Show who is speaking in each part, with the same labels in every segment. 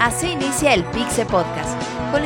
Speaker 1: Así inicia el Pixe Podcast,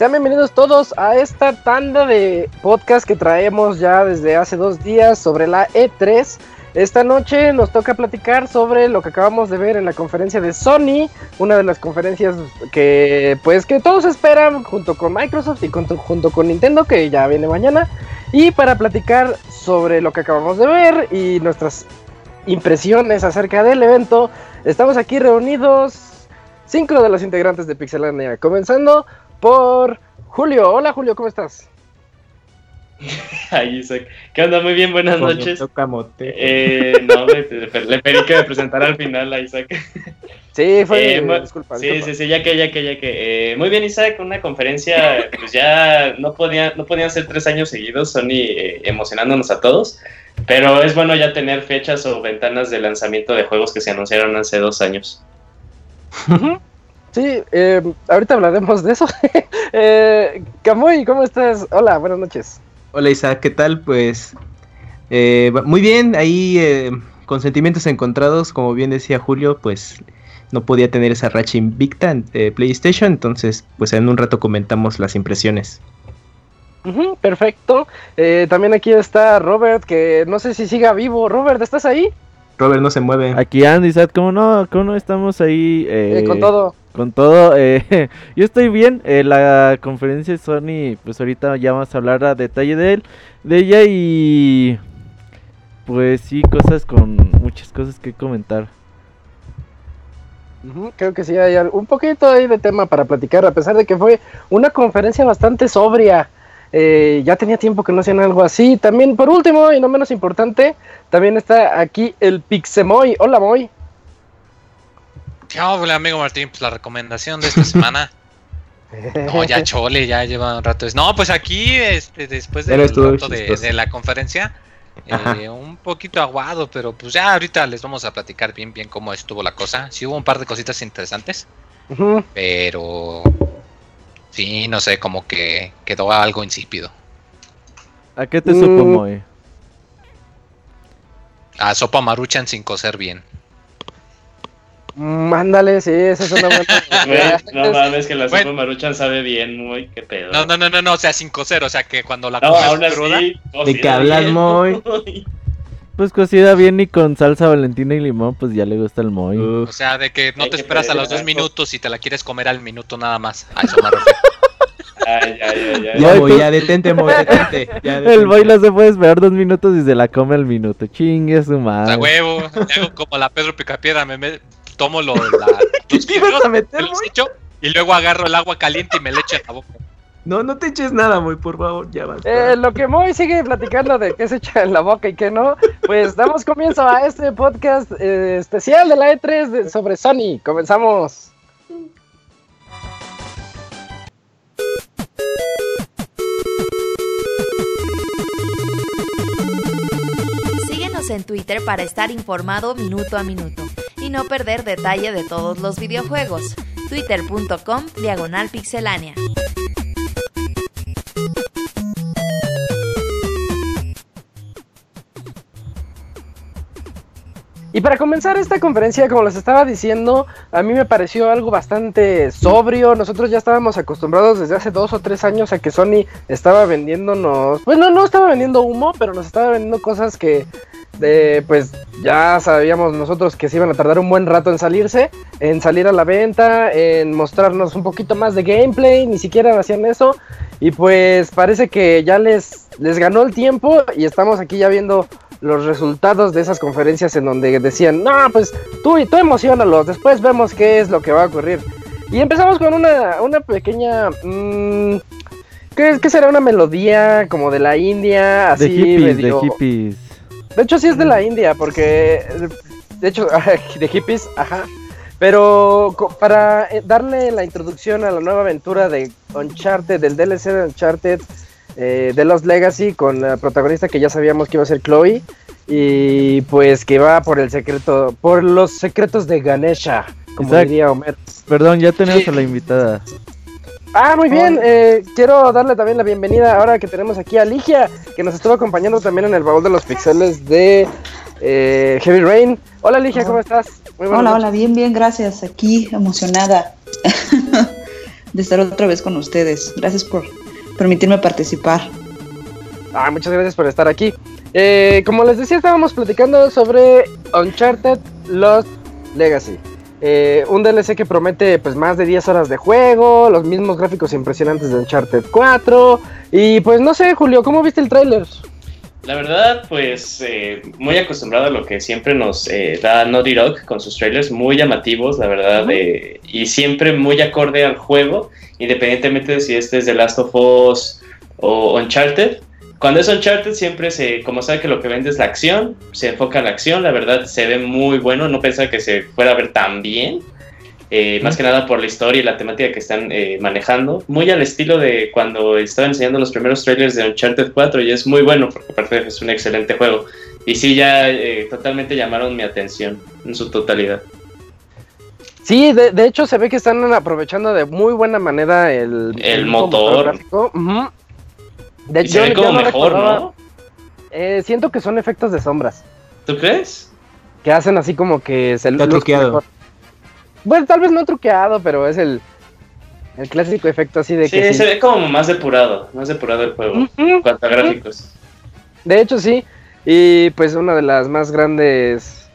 Speaker 2: Sean bienvenidos todos a esta tanda de podcast que traemos ya desde hace dos días sobre la E3. Esta noche nos toca platicar sobre lo que acabamos de ver en la conferencia de Sony, una de las conferencias que pues que todos esperan junto con Microsoft y junto, con Nintendo que ya viene mañana. Y para platicar sobre lo que acabamos de ver y nuestras impresiones acerca del evento, estamos aquí reunidos cinco de los integrantes de Pixelania, comenzando por Julio. Hola Julio, ¿cómo estás?
Speaker 3: Ay, Isaac. ¿Qué onda? Muy bien, buenas noches.
Speaker 4: Tocamote.
Speaker 3: Eh, no, le, le pedí que me presentara al final a Isaac.
Speaker 2: Sí, fue
Speaker 3: Eh,
Speaker 2: disculpa.
Speaker 3: Sí,
Speaker 2: disculpa.
Speaker 3: sí, sí, ya que, ya que, ya que. Eh, muy bien, Isaac, una conferencia, pues ya no, podía, no podían ser tres años seguidos, Sony eh, emocionándonos a todos, pero es bueno ya tener fechas o ventanas de lanzamiento de juegos que se anunciaron hace dos años.
Speaker 2: Sí, eh, ahorita hablaremos de eso. eh, Camuy, ¿cómo estás? Hola, buenas noches.
Speaker 4: Hola Isaac, ¿qué tal? Pues eh, muy bien, ahí eh, con sentimientos encontrados, como bien decía Julio, pues no podía tener esa racha invicta en eh, PlayStation, entonces pues en un rato comentamos las impresiones.
Speaker 2: Perfecto. Eh, también aquí está Robert, que no sé si siga vivo. Robert, ¿estás ahí?
Speaker 4: Robert no se mueve.
Speaker 5: Aquí Andy, ¿sabes cómo no? ¿Cómo no estamos ahí?
Speaker 2: Eh,
Speaker 5: eh,
Speaker 2: con todo.
Speaker 5: Con todo. eh, yo estoy bien. eh, la conferencia de Sony, pues ahorita ya vamos a hablar a detalle de él, de ella y pues sí, cosas con muchas cosas que comentar.
Speaker 2: Creo que sí hay un poquito ahí de tema para platicar, a pesar de que fue una conferencia bastante sobria. Eh, ya tenía tiempo que no hacían algo así. También, por último, y no menos importante, también está aquí el Pixemoy. Hola, Moy.
Speaker 6: ¿Qué hola, amigo Martín? Pues la recomendación de esta semana. No, ya chole, ya lleva un rato. No, pues aquí, este, después del rato de, la conferencia, eh, un poquito aguado, pero pues ya ahorita les vamos a platicar bien, bien cómo estuvo la cosa. Sí hubo un par de cositas interesantes, pero sí, no sé, como que quedó algo insípido.
Speaker 5: ¿A qué te supo,
Speaker 2: Mm.
Speaker 5: Moy?
Speaker 6: A sopa maruchan sin cocer bien.
Speaker 2: Mm, ándale, sí, esa es una buena
Speaker 3: no mames, que la sopa maruchan sabe bien, muy, qué pedo.
Speaker 6: No, no, no, no, no, o sea, sin cocer, o sea, que cuando la
Speaker 3: No,
Speaker 6: comes cruda,
Speaker 3: así.
Speaker 4: ¿De qué hablas, Moy?
Speaker 5: Pues cocida bien y con salsa valentina y limón, pues ya le gusta el Moy.
Speaker 6: o sea, de que no te
Speaker 3: que
Speaker 6: esperas a los dos minutos y te la quieres comer al minuto nada más. A eso me refiero.
Speaker 3: Ay, ay, ay, ay.
Speaker 4: ya, ya detente, Moy, detente. ya
Speaker 5: El
Speaker 4: detente.
Speaker 5: Moy no se puede esperar dos minutos y se la come al minuto. Chingue su
Speaker 6: O
Speaker 5: madre.
Speaker 6: sea, huevo, le hago como la Pedro Picapiedra, me, me- tomo lo, la,
Speaker 4: ¿Qué
Speaker 6: los
Speaker 4: te ibas a
Speaker 6: me
Speaker 4: meter,
Speaker 6: los y luego agarro el agua caliente y me le echo en la boca.
Speaker 4: No, no te eches nada, Moy, por favor, ya basta.
Speaker 2: Eh, lo que Moy sigue platicando de qué se echa en la boca y qué no, pues damos comienzo a este podcast eh, especial de la E3 de- sobre Sony. Comenzamos.
Speaker 1: Síguenos en Twitter para estar informado minuto a minuto y no perder detalle de todos los videojuegos. Twitter.com Diagonal Pixelánea.
Speaker 2: Y para comenzar esta conferencia, como les estaba diciendo, a mí me pareció algo bastante sobrio. Nosotros ya estábamos acostumbrados desde hace dos o tres años a que Sony estaba vendiéndonos, pues no, no estaba vendiendo humo, pero nos estaba vendiendo cosas que, eh, pues ya sabíamos nosotros que se iban a tardar un buen rato en salirse, en salir a la venta, en mostrarnos un poquito más de gameplay, ni siquiera hacían eso. Y pues parece que ya les, les ganó el tiempo y estamos aquí ya viendo los resultados de esas conferencias en donde decían, no, pues tú y tú emocionalos, después vemos qué es lo que va a ocurrir. Y empezamos con una, una pequeña... Mmm, ¿qué, ¿qué, será? Una melodía como de la India, así
Speaker 5: de hippies,
Speaker 2: medio...
Speaker 5: de hippies.
Speaker 2: De hecho sí es de la India, porque... De hecho, de hippies, ajá. Pero para eh, darle la introducción a la nueva aventura de Uncharted, del DLC de Uncharted, eh, de Lost Legacy, con la protagonista que ya sabíamos que iba a ser Chloe, y pues que va por el secreto, por los secretos de Ganesha, como
Speaker 5: Exacto.
Speaker 2: diría Homer.
Speaker 5: Perdón, ya tenemos
Speaker 2: Sí.
Speaker 5: a la invitada.
Speaker 2: Ah, muy bien. eh, quiero darle también la bienvenida ahora que tenemos aquí a Ligia, que nos estuvo acompañando también en el baúl de los pixeles de eh, Heavy Rain. Hola Ligia, ¿cómo estás? Muy buenas
Speaker 7: Hola,
Speaker 2: noches.
Speaker 7: hola, bien, bien, gracias. Aquí emocionada de estar otra vez con ustedes. Gracias por permitirme participar.
Speaker 2: Ah, muchas gracias por estar aquí. Eh, como les decía, estábamos platicando sobre Uncharted Lost Legacy. Eh, un DLC que promete pues más de 10 horas de juego, los mismos gráficos impresionantes de Uncharted 4. Y pues no sé, Julio, ¿cómo viste el tráiler?
Speaker 3: La verdad, pues eh, muy acostumbrado a lo que siempre nos eh, da Naughty Dog con sus trailers, muy llamativos, la verdad, eh, y siempre muy acorde al juego, independientemente de si este es The Last of Us o Uncharted. Cuando es Uncharted siempre se, como sabe que lo que vende es la acción, se enfoca en la acción, la verdad se ve muy bueno, no pensaba que se fuera a ver tan bien, eh, más que nada por la historia y la temática que están eh, manejando, muy al estilo de cuando estaba enseñando los primeros trailers de Uncharted 4 y es muy bueno porque aparte es un excelente juego. Y sí, ya eh, totalmente llamaron mi atención en su totalidad.
Speaker 2: Sí, de, de hecho se ve que están aprovechando de muy buena manera el,
Speaker 3: El motor.
Speaker 2: De
Speaker 3: Y se ve
Speaker 2: yo-
Speaker 3: como
Speaker 2: no
Speaker 3: mejor,
Speaker 2: recordaba-
Speaker 3: ¿no?
Speaker 2: eh, siento que son efectos de sombras.
Speaker 3: ¿Tú crees?
Speaker 2: Que hacen así como que se
Speaker 4: Está truqueado.
Speaker 2: mejor. Bueno, tal vez no truqueado, pero es el, el clásico efecto así de
Speaker 3: Sí,
Speaker 2: que
Speaker 3: se
Speaker 2: sí.
Speaker 3: ve como más depurado, más depurado el juego en cuanto a gráficos.
Speaker 2: De hecho, sí. Y pues una de las más grandes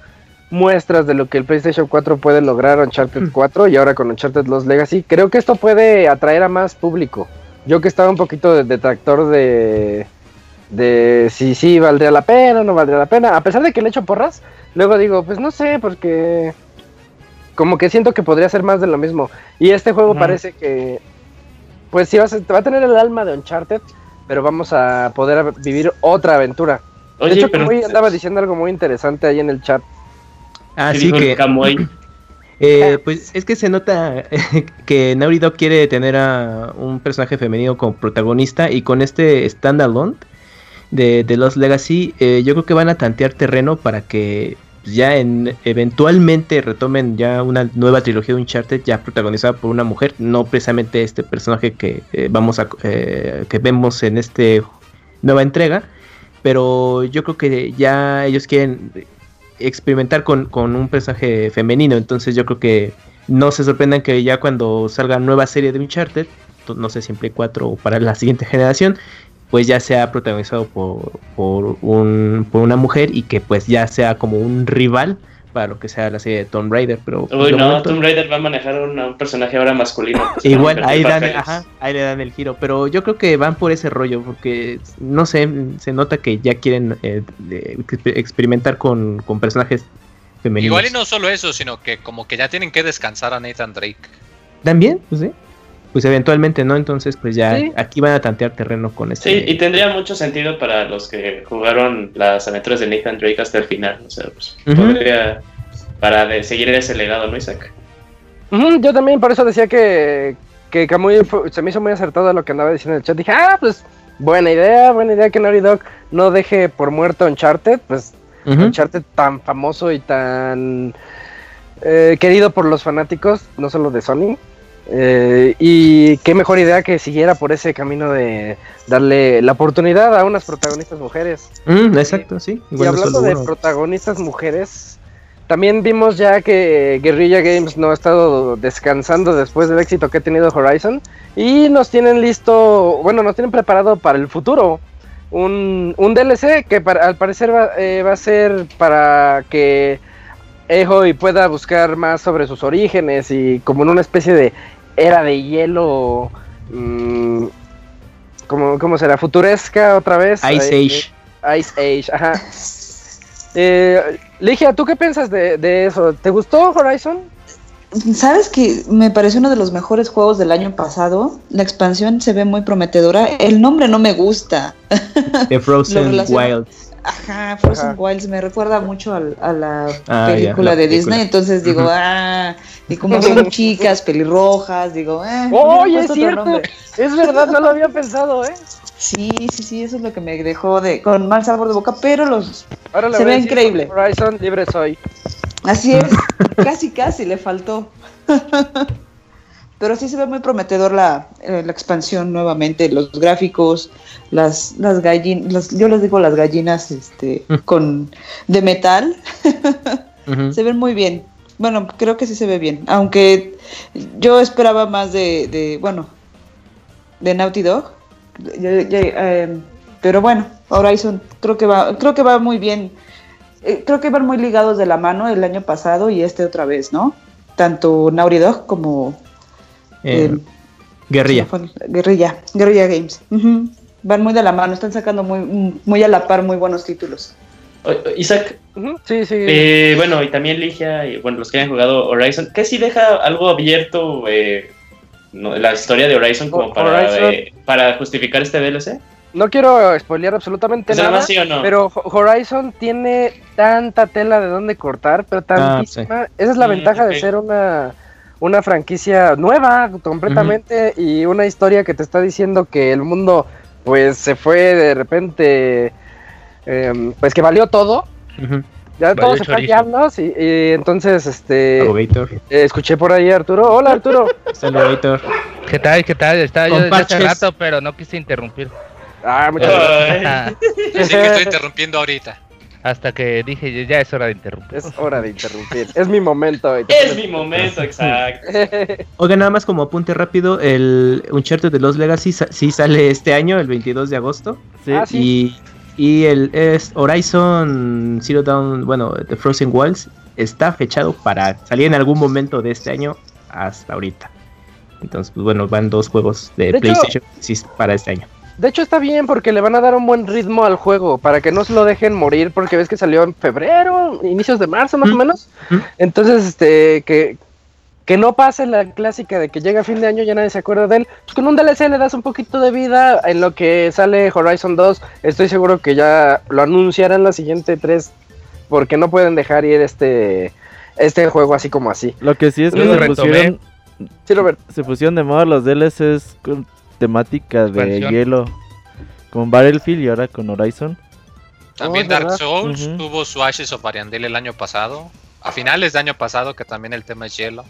Speaker 2: muestras de lo que el PlayStation 4 puede lograr Uncharted 4 y ahora con Uncharted Lost Legacy. Creo que esto puede atraer a más público. Yo que estaba un poquito de detractor de de si sí valdría la pena o no valdría la pena, a pesar de que le echo porras, luego digo, pues no sé, porque como que siento que podría ser más de lo mismo. Y este juego parece que pues sí va a, ser- va a tener el alma de Uncharted, pero vamos a poder vivir otra aventura. de
Speaker 3: Oye,
Speaker 2: hecho,
Speaker 3: pero...
Speaker 2: Andaba diciendo algo muy interesante ahí en el chat.
Speaker 4: Ah,
Speaker 3: ¿qué
Speaker 4: sí
Speaker 3: dijo el
Speaker 4: que... Eh, pues es que se nota que Naughty Dog quiere tener a un personaje femenino como protagonista y con este standalone de, de Lost Legacy eh, yo creo que van a tantear terreno para que ya en, eventualmente retomen ya una nueva trilogía de Uncharted ya protagonizada por una mujer, no precisamente este personaje que eh, vamos a eh, que vemos en este nueva entrega, pero yo creo que ya ellos quieren experimentar con, con un personaje femenino. Entonces yo creo que no se sorprendan que ya cuando salga nueva serie de Uncharted, no sé si en Play 4 o para la siguiente generación, pues ya sea protagonizado por, por, un, por una mujer y que pues ya sea como un rival para lo que sea la serie de Tomb Raider. Pero
Speaker 3: Uy, no,
Speaker 4: momento-
Speaker 3: Tomb Raider va a manejar un, un personaje ahora masculino. pues,
Speaker 4: Igual, ahí, dan, ajá, ahí le dan el giro, pero yo creo que van por ese rollo, porque no sé, se nota que ya quieren eh, experimentar con, con personajes femeninos.
Speaker 6: Igual y no solo eso, sino que como que ya tienen que descansar a Nathan Drake.
Speaker 4: También, pues sí. Pues eventualmente, ¿no? Entonces, pues ya
Speaker 2: Sí.
Speaker 4: aquí van a tantear terreno con este.
Speaker 3: Sí, y tendría mucho sentido para los que jugaron las aventuras de Nathan Drake hasta el final. O sea, pues podría. Para de seguir ese legado, ¿no, Isaac?
Speaker 2: Ujú, yo también por eso decía que, que fue- se me hizo muy acertado lo que andaba diciendo en el chat. Dije, ah, pues buena idea, buena idea que Naughty Dog no deje por muerto Uncharted, pues
Speaker 4: Ujú.
Speaker 2: Uncharted tan famoso y tan eh, querido por los fanáticos, no solo de Sony. Eh, y qué mejor idea que siguiera por ese camino de darle la oportunidad a unas protagonistas mujeres.
Speaker 4: Mm, exacto, sí.
Speaker 2: Y
Speaker 4: Igual
Speaker 2: hablando de protagonistas mujeres, también vimos ya que Guerrilla Games no ha estado descansando después del éxito que ha tenido Horizon y nos tienen listo, bueno, nos tienen preparado para el futuro un, un DLC que para- al parecer va, eh, va a ser para que Ehoy pueda buscar más sobre sus orígenes y como en una especie de era de hielo, mm, como, ¿cómo será? Futuresca otra vez.
Speaker 4: Ice
Speaker 2: Eh,
Speaker 4: Age.
Speaker 2: Ice Age, ajá. Eh, Ligia, ¿tú qué piensas de, de eso? ¿Te gustó Horizon?
Speaker 7: ¿Sabes que me pareció uno de los mejores juegos del año pasado? La expansión se ve muy prometedora. El nombre no me gusta.
Speaker 4: The Frozen Wilds.
Speaker 7: Ajá, Frozen
Speaker 2: Ajá.
Speaker 7: Wilds me recuerda mucho a la
Speaker 4: Ah, ya,
Speaker 7: película
Speaker 4: la
Speaker 7: de. Disney, entonces digo, ah, y como son chicas pelirrojas, digo, eh,
Speaker 2: ¡Oye, es cierto! Es verdad, no lo había pensado, ¿eh?
Speaker 7: Sí, sí, sí, eso es lo que me dejó de con mal sabor de boca, pero los
Speaker 2: Ahora
Speaker 7: Se
Speaker 2: a
Speaker 7: ve increíble.
Speaker 2: Horizon libre soy.
Speaker 7: Así es, casi casi le faltó. Pero sí se ve muy prometedor la, eh, la expansión nuevamente, los gráficos, las, las gallinas, yo les digo las gallinas este, con de metal, se ven muy bien. Bueno, creo que sí se ve bien, aunque yo esperaba más de, de bueno, de Naughty Dog. Yo- yo, eh, pero bueno, Horizon creo que va, creo que va muy bien. Eh, creo que van muy ligados de la mano el año pasado y este otra vez, ¿no? Tanto Naughty Dog como
Speaker 4: Eh,
Speaker 7: eh,
Speaker 4: Guerrilla.
Speaker 7: Guerrilla, Guerrilla Games. Van muy de la mano, están sacando muy, muy a la par muy buenos títulos.
Speaker 3: Isaac,
Speaker 2: Sí, sí.
Speaker 3: eh, bueno, y también Ligia, y bueno, los que hayan jugado Horizon, que si deja algo abierto eh, no, la historia de Horizon como para,
Speaker 2: Horizon.
Speaker 3: eh, para justificar este DLC?
Speaker 2: No quiero spoilear absolutamente
Speaker 3: O sea,
Speaker 2: nada.
Speaker 3: ¿más sí o no?
Speaker 2: Pero Ho- Horizon tiene tanta tela de dónde cortar, pero tantísima. Esa es la
Speaker 3: Mm,
Speaker 2: ventaja de ser una, una franquicia nueva completamente y una historia que te está diciendo que el mundo pues se fue de repente, em, pues que valió todo. Ya
Speaker 8: Valió
Speaker 2: todo se fue sí, y entonces este eh, escuché por ahí a Arturo. Hola Arturo.
Speaker 4: Alligator.
Speaker 8: ¿Qué tal? ¿Qué tal? Estaba yo
Speaker 4: Con
Speaker 8: desde hace rato, pero no quise interrumpir.
Speaker 2: ah, muchas gracias.
Speaker 6: Así que estoy interrumpiendo ahorita.
Speaker 8: Hasta que dije, ya es hora de interrumpir.
Speaker 2: Es hora de interrumpir. Es mi momento.
Speaker 3: es mi momento, exacto.
Speaker 4: Oiga, nada más como apunte rápido, el Uncharted de los Legacy sa- sí sale este año, el 22 de agosto.
Speaker 5: Sí.
Speaker 2: Ah, sí.
Speaker 4: Y, y el es Horizon Zero Dawn, bueno, The Frozen Wilds, está fechado para salir en algún momento de este año hasta ahorita. Entonces, pues bueno, van dos juegos de, PlayStation para este año.
Speaker 2: De hecho está bien porque le van a dar un buen ritmo al juego para que no se lo dejen morir porque ves que salió en febrero, inicios de marzo más o
Speaker 4: Mm.
Speaker 2: menos.
Speaker 4: Mm.
Speaker 2: Entonces, este, que, que no pase la clásica de que llega fin de año y ya nadie se acuerda de él. Pues con un DLC le das un poquito de vida en lo que sale Horizon 2. Estoy seguro que ya lo anunciarán la siguiente 3 porque no pueden dejar ir este, este juego así como así.
Speaker 5: Lo que sí es que se pusieron,
Speaker 2: Sí, Robert.
Speaker 5: se pusieron de moda los DLCs con temática de
Speaker 8: Expansión.
Speaker 5: hielo. Con Battlefield y ahora con Horizon.
Speaker 6: También
Speaker 2: Oh,
Speaker 6: Dark
Speaker 2: ¿verdad?
Speaker 6: Souls
Speaker 5: Ujú.
Speaker 6: tuvo su Ashes of Ariandel el año pasado. A finales de año pasado, que también el tema es hielo.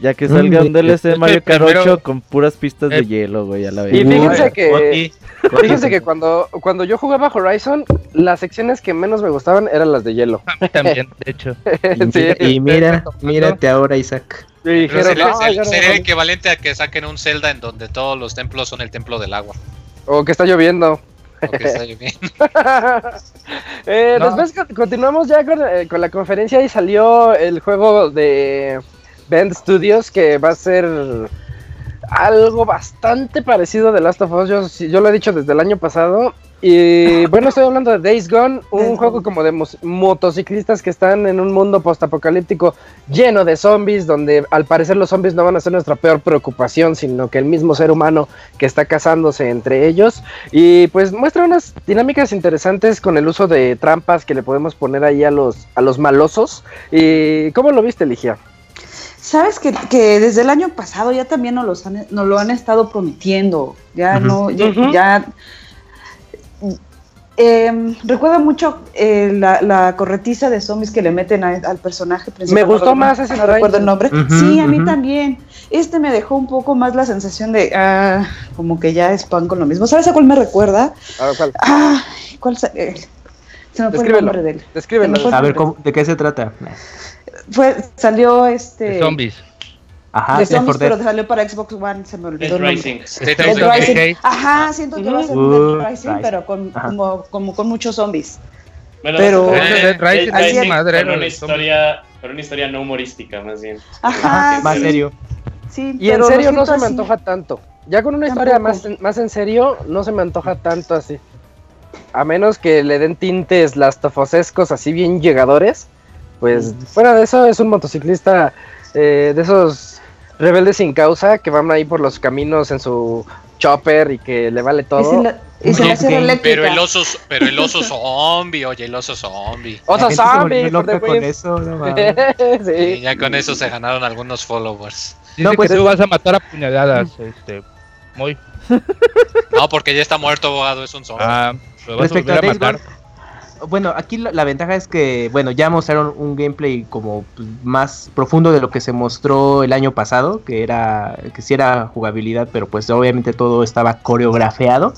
Speaker 5: Ya que salga un DLC de Mario Kart
Speaker 8: primero-
Speaker 5: 8 con puras pistas de
Speaker 8: Eh,
Speaker 5: hielo, güey, a la
Speaker 2: Y
Speaker 5: vez.
Speaker 2: fíjense
Speaker 4: Uy,
Speaker 2: que- Fíjense que cuando, cuando yo jugaba Horizon, las secciones que menos me gustaban eran las de hielo.
Speaker 8: A mí también, de hecho.
Speaker 4: Y,
Speaker 2: Sí.
Speaker 4: mira- y mírate ahora, Isaac.
Speaker 2: Y
Speaker 6: sería,
Speaker 2: "No,
Speaker 6: sería-
Speaker 2: ya no
Speaker 6: sería
Speaker 2: me
Speaker 6: el equivalente a que saquen un Zelda en donde todos los templos son el templo del agua.
Speaker 2: O que está lloviendo.
Speaker 6: O que está lloviendo.
Speaker 2: Eh,
Speaker 8: No.
Speaker 2: Después co- continuamos ya con, eh, con la conferencia y salió el juego de Bend Studios que va a ser algo bastante parecido de Last of Us. Yo, lo he dicho desde el año pasado. Y bueno, estoy hablando de Days Gone, un
Speaker 7: Days
Speaker 2: juego
Speaker 7: Gone.
Speaker 2: como de motociclistas que están en un mundo postapocalíptico lleno de zombies, donde al parecer los zombies no van a ser nuestra peor preocupación, sino que el mismo ser humano que está cazándose entre ellos. Y pues muestra unas dinámicas interesantes con el uso de trampas que le podemos poner ahí a los, a los malosos. ¿Y cómo lo viste, Ligia?
Speaker 7: Sabes que, que desde el año pasado ya también nos, los han, nos lo han estado prometiendo. Ya no, ya, ya- Em, recuerda mucho eh, la, la corretiza de zombies que le meten a- al personaje principal.
Speaker 2: Me gustó más
Speaker 7: recuerdo-
Speaker 2: ese
Speaker 7: no recuerdo el nombre. Sí, a mí también. Este me dejó un poco más la sensación de ah, como que ya es pan con lo mismo. ¿Sabes a cuál me recuerda?
Speaker 2: A ver, ¿cuál?
Speaker 7: Ah, ¿cuál se, eh, se me fue el nombre de él.
Speaker 2: Descríbelo.
Speaker 4: A ver, ¿cómo- ¿de qué se trata?
Speaker 7: Fue, salió este.
Speaker 8: De zombies.
Speaker 4: Ajá,
Speaker 7: de zombies,
Speaker 4: 4 Dead.
Speaker 7: pero salió para Xbox One, se me olvidó
Speaker 3: Dead
Speaker 7: el.
Speaker 3: Rising.
Speaker 6: Rising.
Speaker 7: Ajá, siento que va a ser Dead Rising,
Speaker 4: Rising.
Speaker 7: pero con, como, como con muchos zombies.
Speaker 3: Bueno,
Speaker 7: Pero-
Speaker 6: Eh,
Speaker 8: Dead Rising
Speaker 3: Rising
Speaker 8: madre, ¿no?
Speaker 3: una historia, con una historia no humorística, más bien.
Speaker 7: Ajá,
Speaker 4: Ajá, más
Speaker 7: sí,
Speaker 4: serio.
Speaker 7: sí,
Speaker 2: Y en
Speaker 7: pero
Speaker 2: serio no se me antoja tanto. Ya con una historia más, más en serio, no se me antoja tanto así. A menos que le den tintes lastofosescos así bien llegadores. Pues fuera de eso es un motociclista eh, de esos rebeldes sin causa que van ahí por los caminos en su chopper y que le vale todo.
Speaker 7: la, y.
Speaker 6: Pero el oso, pero el oso zombie, oye, el oso zombie.
Speaker 2: Oso zombie,
Speaker 4: con eso, no.
Speaker 6: Y
Speaker 2: sí.
Speaker 6: ya con eso se ganaron algunos followers.
Speaker 8: Dice
Speaker 4: No, pues
Speaker 8: que tú vas a matar a puñaladas, este. Muy.
Speaker 6: No, porque ya está muerto, abogado, es un zombie.
Speaker 8: Ah, lo vas a volver
Speaker 4: a
Speaker 8: matar.
Speaker 4: Bueno, aquí la, la ventaja es que, bueno, ya mostraron un gameplay como pues, más profundo de lo que se mostró el año pasado, que era, que sí era jugabilidad, pero pues obviamente todo estaba coreografiado.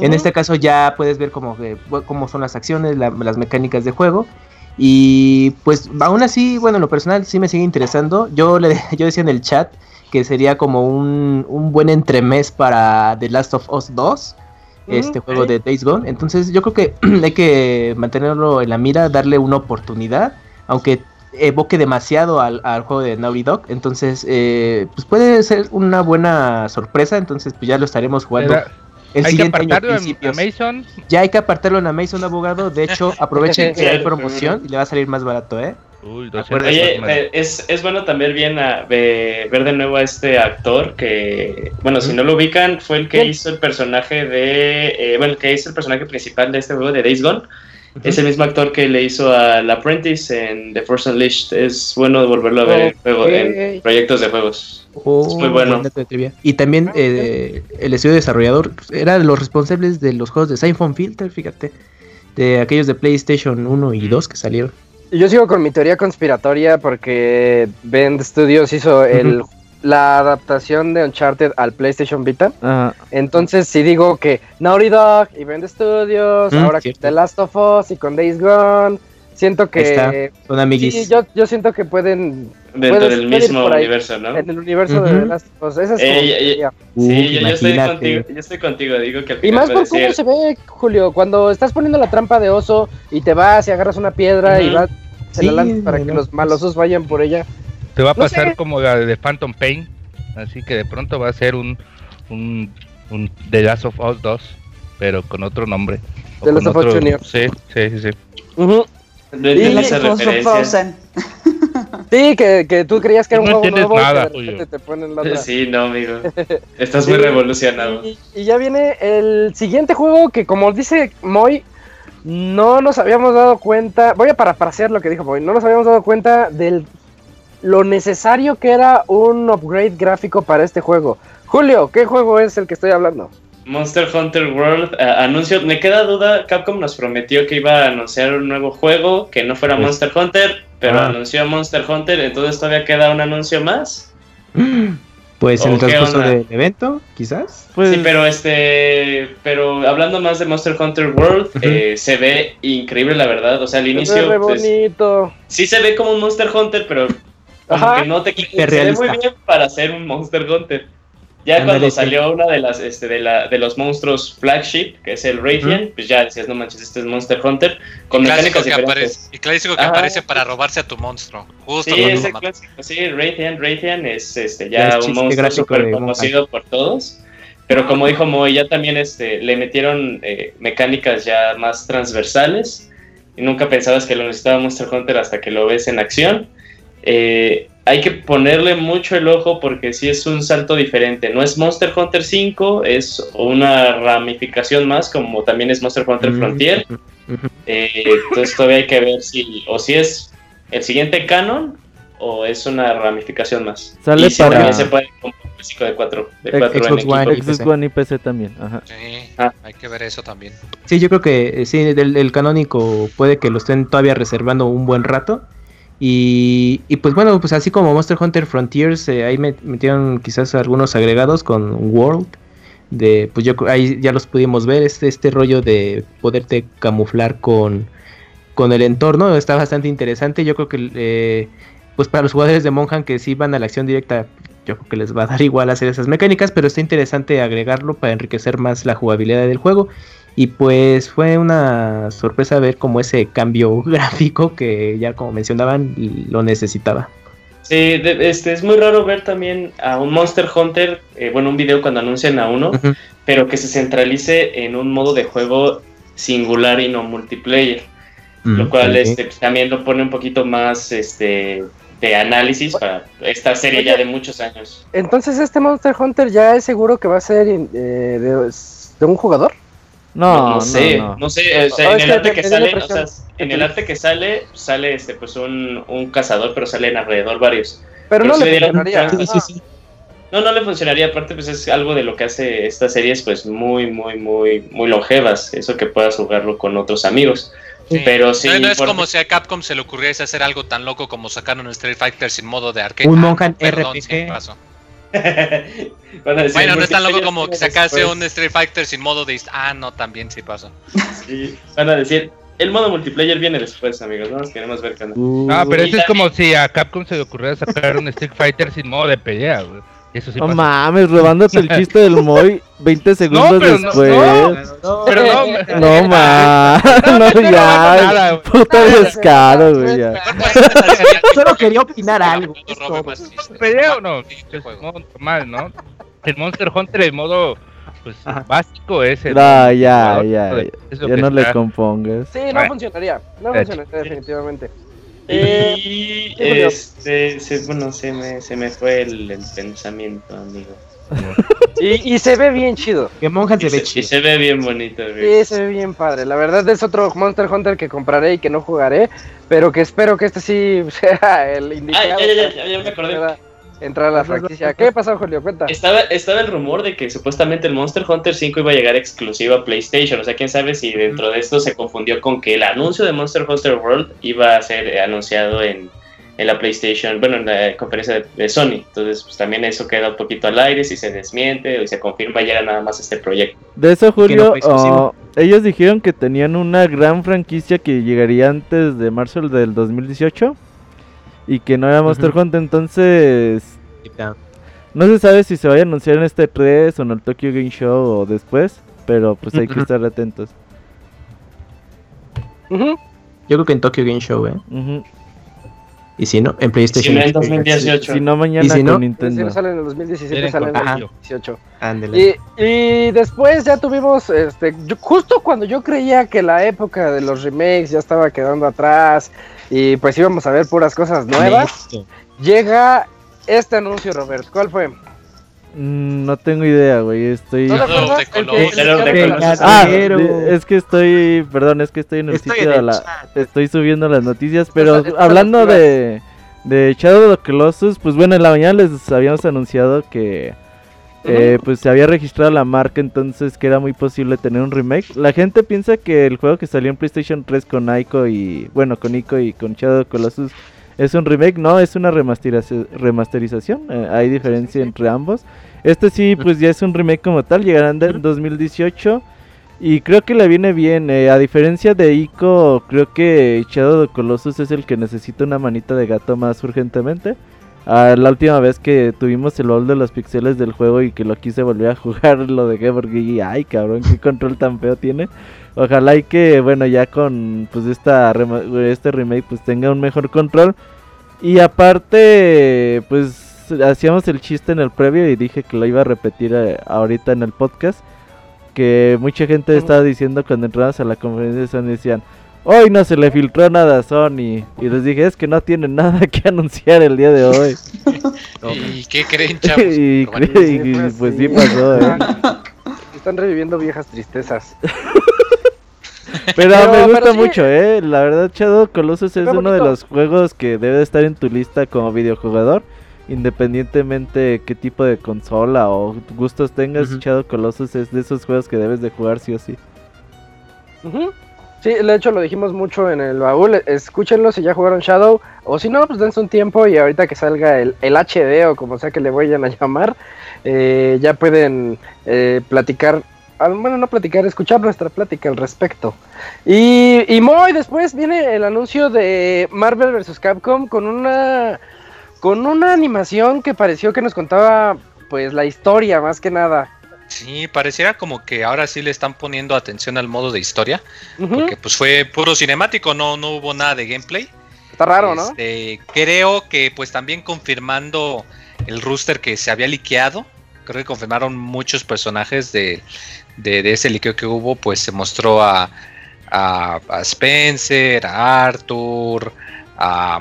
Speaker 4: En este caso ya puedes ver cómo, cómo son las acciones, la- las mecánicas de juego. Y pues aún así, bueno, en lo personal sí me sigue interesando. Yo, le, yo decía en el chat que sería como un, un buen entremés para The Last of Us 2, este juego de Days Gone. Entonces yo creo que hay que mantenerlo en la mira, darle una oportunidad, aunque evoque demasiado al, al juego de Naughty Dog. Entonces, eh, pues puede ser una buena sorpresa. Entonces, pues ya lo estaremos jugando
Speaker 8: Era-
Speaker 4: el
Speaker 8: Hay que
Speaker 4: siguiente año a
Speaker 8: apartarlo en. Amazon.
Speaker 4: Ya hay que apartarlo en Amazon, abogado. De hecho, aprovechen que hay promoción y le va a salir más barato, ¿eh?
Speaker 8: Uy,
Speaker 4: Acuérdate.
Speaker 8: 200
Speaker 3: Oye, eh, es, es bueno también bien a- ve- ver de nuevo a este actor que, bueno, si no lo ubican, fue el que hizo el personaje de, eh, bueno, el que hizo el personaje principal de este juego de Days Gone. Es el mismo actor que le hizo al Apprentice en The Force Unleashed. Es bueno volverlo a ver en, juego- en proyectos de juegos.
Speaker 4: Oh,
Speaker 3: Es muy bueno.
Speaker 4: Y también
Speaker 2: Ah,
Speaker 4: eh, el estudio desarrollador era de los responsables de los juegos de Siphon Filter, fíjate. De aquellos de PlayStation 1 y 2 que salieron.
Speaker 2: Yo sigo con mi teoría conspiratoria porque Bend Studios hizo el, la adaptación de Uncharted al PlayStation Vita.
Speaker 5: Ajá.
Speaker 2: Entonces, si digo que Naughty Dog y Bend Studios,
Speaker 4: Mm,
Speaker 2: ahora
Speaker 4: cierto.
Speaker 2: The Last of Us y con Days Gone, siento que.
Speaker 4: Son amiguis.
Speaker 2: Sí, yo, yo siento que pueden.
Speaker 3: Dentro del mismo
Speaker 2: ahí.
Speaker 3: universo, ¿no?
Speaker 2: En el universo de. The Last of Us. Esa es
Speaker 3: Eh,
Speaker 2: teoría.
Speaker 4: Uh,
Speaker 3: Sí, yo, yo estoy contigo, yo estoy contigo, digo que al
Speaker 2: Y más por cómo se ve, Julio, cuando estás poniendo la trampa de oso y te vas y agarras una piedra y vas, se
Speaker 4: Sí,
Speaker 2: la lanzas para que
Speaker 4: los-
Speaker 2: los malosos vayan por ella.
Speaker 8: Te va a
Speaker 2: no
Speaker 8: pasar
Speaker 2: sé.
Speaker 8: como la de Phantom Pain. Así que de pronto va a ser un, un, un The Last of Us 2, pero con otro nombre.
Speaker 2: The Last of Us Junior.
Speaker 8: Sí, sí, sí. sí.
Speaker 3: No
Speaker 7: of
Speaker 3: referencia.
Speaker 7: Frozen.
Speaker 2: Sí, que, que tú creías que era un
Speaker 8: No
Speaker 2: juego
Speaker 8: entiendes
Speaker 2: nuevo
Speaker 8: nada,
Speaker 2: y que de te ponen la otra.
Speaker 3: Sí, no, amigo. Estás
Speaker 2: Sí.
Speaker 3: muy revolucionado.
Speaker 2: Y, y ya viene el siguiente juego que como dice Moy, no nos habíamos dado cuenta, voy a parafrasear lo que dijo Moy, no nos habíamos dado cuenta del lo necesario que era un upgrade gráfico para este juego. Julio, ¿qué juego es el que estoy hablando?
Speaker 3: Monster Hunter World eh, anuncio. Me queda duda. Capcom nos prometió que iba a anunciar un nuevo juego que no fuera
Speaker 4: Pues-
Speaker 3: Monster Hunter, pero
Speaker 4: Ah.
Speaker 3: anunció Monster Hunter. Entonces todavía queda un anuncio más.
Speaker 4: Pues en
Speaker 3: ¿O
Speaker 4: el transcurso del evento, quizás.
Speaker 5: Pues,
Speaker 3: Sí, pero este, pero hablando más de Monster Hunter World, eh, se ve increíble la verdad. O sea, al
Speaker 2: Se ve
Speaker 3: inicio pues,
Speaker 2: bonito.
Speaker 3: sí se ve como un Monster Hunter, pero como
Speaker 2: Ajá.
Speaker 3: que no te se ve
Speaker 4: realista.
Speaker 3: muy bien para ser un Monster Hunter. Ya cuando
Speaker 4: sí.
Speaker 3: salió una de las este de la de los monstruos flagship, que es el Radiant, pues ya decías, no manches, este es Monster Hunter con
Speaker 6: clásico
Speaker 3: mecánicas
Speaker 6: que aparece, y clásico que
Speaker 3: Ajá.
Speaker 6: aparece para robarse a tu monstruo. Justo
Speaker 3: Sí, ese clásico, sí, Radiant, Radiant es este
Speaker 4: Ya es
Speaker 3: un monstruo súper
Speaker 4: de
Speaker 3: conocido por todos. Pero como dijo Moy, ya también este, le metieron eh, mecánicas ya más transversales. Y nunca pensabas que lo necesitaba Monster Hunter hasta que lo ves en acción. Eh, hay que ponerle mucho el ojo porque sí es un salto diferente. No es Monster Hunter 5, es una ramificación más, como también es Monster Hunter
Speaker 4: Mm,
Speaker 3: Frontier. Eh, entonces todavía hay que ver si o si es el siguiente canon o es una ramificación más.
Speaker 5: Sale
Speaker 3: y si
Speaker 5: para-
Speaker 3: también se puede comprar un físico de 4 de cuatro
Speaker 4: Xbox
Speaker 3: en
Speaker 4: One. y
Speaker 5: Xbox
Speaker 4: PC.
Speaker 5: One y PC también. Ajá.
Speaker 6: Sí,
Speaker 3: Ah.
Speaker 6: hay que ver eso también.
Speaker 4: Sí, yo creo que eh, sí, del, del canónico puede que lo estén todavía reservando un buen rato. Y, y pues bueno, pues así como Monster Hunter Frontiers, eh, ahí met- metieron quizás algunos agregados con World. De, pues yo ahí ya los pudimos ver, este, este rollo de poderte camuflar con, con el entorno, está bastante interesante. Yo creo que eh, pues para los jugadores de Monhan que sí van a la acción directa, yo creo que les va a dar igual hacer esas mecánicas, pero está interesante agregarlo para enriquecer más la jugabilidad del juego. Y pues fue una sorpresa ver como ese cambio gráfico que ya como mencionaban lo necesitaba.
Speaker 3: Sí, de- este, es muy raro ver también a un Monster Hunter, eh, bueno, un video cuando anuncian a uno, pero que se centralice en un modo de juego singular y no multiplayer, lo
Speaker 4: Mm,
Speaker 3: cual
Speaker 4: ok.
Speaker 3: este, pues, también lo pone un poquito más este, de análisis para esta serie ya de muchos años.
Speaker 2: Entonces, ¿este Monster Hunter ya es seguro que va a ser eh, de, de un jugador?
Speaker 5: No,
Speaker 3: no,
Speaker 5: no,
Speaker 3: sé,
Speaker 5: no.
Speaker 3: no, sé, o sea,
Speaker 2: Ah,
Speaker 3: en el arte que sale, o sea,
Speaker 2: impresión
Speaker 3: en el
Speaker 2: te-
Speaker 3: arte que sale, sale este pues un, un cazador, pero salen alrededor varios.
Speaker 2: Pero,
Speaker 3: Pero
Speaker 2: no le
Speaker 3: dieron
Speaker 2: funcionaría.
Speaker 3: chance.
Speaker 4: Sí, sí, sí.
Speaker 3: No, no le funcionaría, aparte pues es algo de lo que hace estas series pues muy, muy, muy, muy longevas, eso que puedas jugarlo con otros amigos.
Speaker 6: Sí.
Speaker 3: Pero sí,
Speaker 6: no, no es como si a Capcom se le ocurriese hacer algo tan loco como sacar un Street Fighter sin modo de arcade.
Speaker 4: Un
Speaker 6: Ah,
Speaker 4: Monhan
Speaker 6: no, perdón,
Speaker 4: RPG.
Speaker 6: sí pasó.
Speaker 3: Van a decir,
Speaker 6: Bueno, no es tan loco como que sacase
Speaker 3: después.
Speaker 6: un Street Fighter sin modo de... Ah, no, también sí pasó.
Speaker 3: Sí, van a decir, el modo multiplayer viene después, amigos, ¿no? Queremos ver onda.
Speaker 5: Uh,
Speaker 8: No, pero eso es como si a Capcom se le ocurriera sacar un Street Fighter sin modo de pelea, güey. Eso sí
Speaker 5: no
Speaker 8: pasa.
Speaker 5: mames, robándote el chiste del Moy 20 segundos
Speaker 8: pero no,
Speaker 5: después.
Speaker 8: no. Pero no, me-
Speaker 5: No mames, no,
Speaker 8: no
Speaker 5: ya.
Speaker 8: nada.
Speaker 5: Puta descaro, güey. ya.
Speaker 4: Solo quería opinar algo,
Speaker 6: No
Speaker 4: es
Speaker 6: robe
Speaker 4: todo.
Speaker 6: más chistes.
Speaker 8: ¿Pelea o no? Normal, ¿no? El Monster Hunter, el modo pues,
Speaker 4: Ajá.
Speaker 8: básico es el.
Speaker 5: No, ya, ya,
Speaker 8: ¿no?
Speaker 5: ya. Ya no le compongas.
Speaker 2: Sí, no funcionaría. No funcionaría definitivamente. Eh,
Speaker 3: Y este, se, bueno, se me, se me fue el, el pensamiento, amigo.
Speaker 2: y, y se ve bien chido.
Speaker 4: Que Monjan
Speaker 3: Y
Speaker 4: se ve
Speaker 3: se, y
Speaker 4: chido.
Speaker 3: se ve bien bonito,
Speaker 2: Sí, se ve bien padre. La verdad es otro Monster Hunter que compraré y que no jugaré, pero que espero que este sí sea el
Speaker 3: Ah,
Speaker 2: indicado.
Speaker 3: ya, ya, ya,
Speaker 2: para
Speaker 3: ya, ya me acordé.
Speaker 2: Entrar a la franquicia. ¿Qué pasó, Julio? Cuenta.
Speaker 3: Estaba, estaba el rumor de que supuestamente el Monster Hunter 5 iba a llegar exclusivo a PlayStation. O sea, quién sabe si dentro de esto se confundió con que el anuncio de Monster Hunter World iba a ser anunciado en, en la PlayStation, bueno, en la conferencia de, de Sony. Entonces, pues también eso queda un poquito al aire, si se desmiente o se confirma ya nada más este proyecto.
Speaker 5: De eso,
Speaker 4: no
Speaker 5: Julio, oh, ellos dijeron que tenían una gran franquicia que llegaría antes de marzo del 2018 y que no era Monster
Speaker 4: Ujú.
Speaker 5: Hunter, entonces no se sabe si se vaya a anunciar en este 3 o en el Tokyo Game Show o después, pero pues hay que estar atentos.
Speaker 4: Yo creo que en Tokyo Game Show, ¿eh? Y si no, en
Speaker 3: Si
Speaker 4: PlayStation.
Speaker 3: no, en 2018.
Speaker 5: Si no, mañana
Speaker 4: Y si no-
Speaker 5: con
Speaker 2: Si
Speaker 5: Nintendo.
Speaker 2: no sale en el 2017,
Speaker 8: Tienen
Speaker 2: sale en el
Speaker 8: contagio.
Speaker 2: 2018.
Speaker 4: Ándele.
Speaker 2: Y, y después ya tuvimos, este, yo- justo cuando yo creía que la época de los remakes ya estaba quedando atrás y pues íbamos a ver puras cosas nuevas,
Speaker 4: Listo.
Speaker 2: llega este anuncio, Robert. ¿Cuál fue?
Speaker 5: Mm, no tengo idea, güey. Estoy.
Speaker 2: ¿No te.
Speaker 5: Ah,
Speaker 4: Pero-
Speaker 5: es que estoy, perdón, es que estoy en el
Speaker 4: Estoy
Speaker 5: sitio
Speaker 4: en el
Speaker 5: la,
Speaker 4: chat.
Speaker 5: estoy subiendo las noticias, pero
Speaker 2: Estás- estás
Speaker 5: hablando de, de Shadow of the Colossus, pues bueno, en la mañana les habíamos anunciado que eh, pues se había registrado la marca, entonces que era muy posible tener un remake. La gente piensa que el juego que salió en PlayStation 3 con Ico y, bueno, con Ico y con Shadow Colossus es un remake, no, es una remasterización, eh, hay diferencia entre ambos. Este sí, pues ya es un remake como tal, llegarán en 2018. Y creo que le viene bien, eh, a diferencia de Ico, creo que Shadow Colossus es el que necesita una manita de gato más urgentemente. Ah, la última vez que tuvimos el baúl de los pixeles del juego y que lo quise volver a jugar, lo dejé porque ay cabrón, qué control tan feo tiene. Ojalá y que, bueno, ya con pues esta este remake pues tenga un mejor control. Y aparte, pues hacíamos el chiste en el previo y dije que lo iba a repetir eh, ahorita en el podcast. Que mucha gente estaba diciendo cuando entramos a la conferencia de Sony decían, hoy no se le filtró nada a Sony. Y les dije, es que no tienen nada que anunciar el día de hoy.
Speaker 6: ¿Y qué creen, chavos?
Speaker 5: y,
Speaker 2: pues, sí.
Speaker 5: sí pasó, ¿eh?
Speaker 2: Están reviviendo viejas tristezas.
Speaker 5: Pero,
Speaker 2: Pero-
Speaker 5: me gusta
Speaker 2: pero sí.
Speaker 5: mucho, ¿eh? La verdad, Shadow Colossus es uno de los juegos que debe de estar en tu lista como videojugador. Independientemente qué tipo de consola o gustos tengas. Shadow of Colossus es de esos juegos que debes de jugar sí o sí.
Speaker 2: Ujú. Sí, de hecho lo dijimos mucho en el baúl. Escúchenlo si ya jugaron Shadow. O si no, pues dense un tiempo y ahorita que salga el, el HD o como sea que le vayan a llamar, eh, ya pueden eh, platicar. ah, Bueno, no platicar, escuchar nuestra plática al respecto. Y, y muy después viene el anuncio de Marvel vs. Capcom con una con una animación que pareció que nos contaba pues la historia más que nada.
Speaker 6: Sí, pareciera como que ahora sí le están poniendo atención al modo de historia, porque pues fue puro cinemático, no, no hubo nada de gameplay.
Speaker 2: Está raro, ¿no?
Speaker 6: Este, creo que pues también confirmando el rooster que se había liqueado, creo que confirmaron muchos personajes de, de, de ese liqueo que hubo, pues se mostró a, a, a Spencer, a Arthur, a,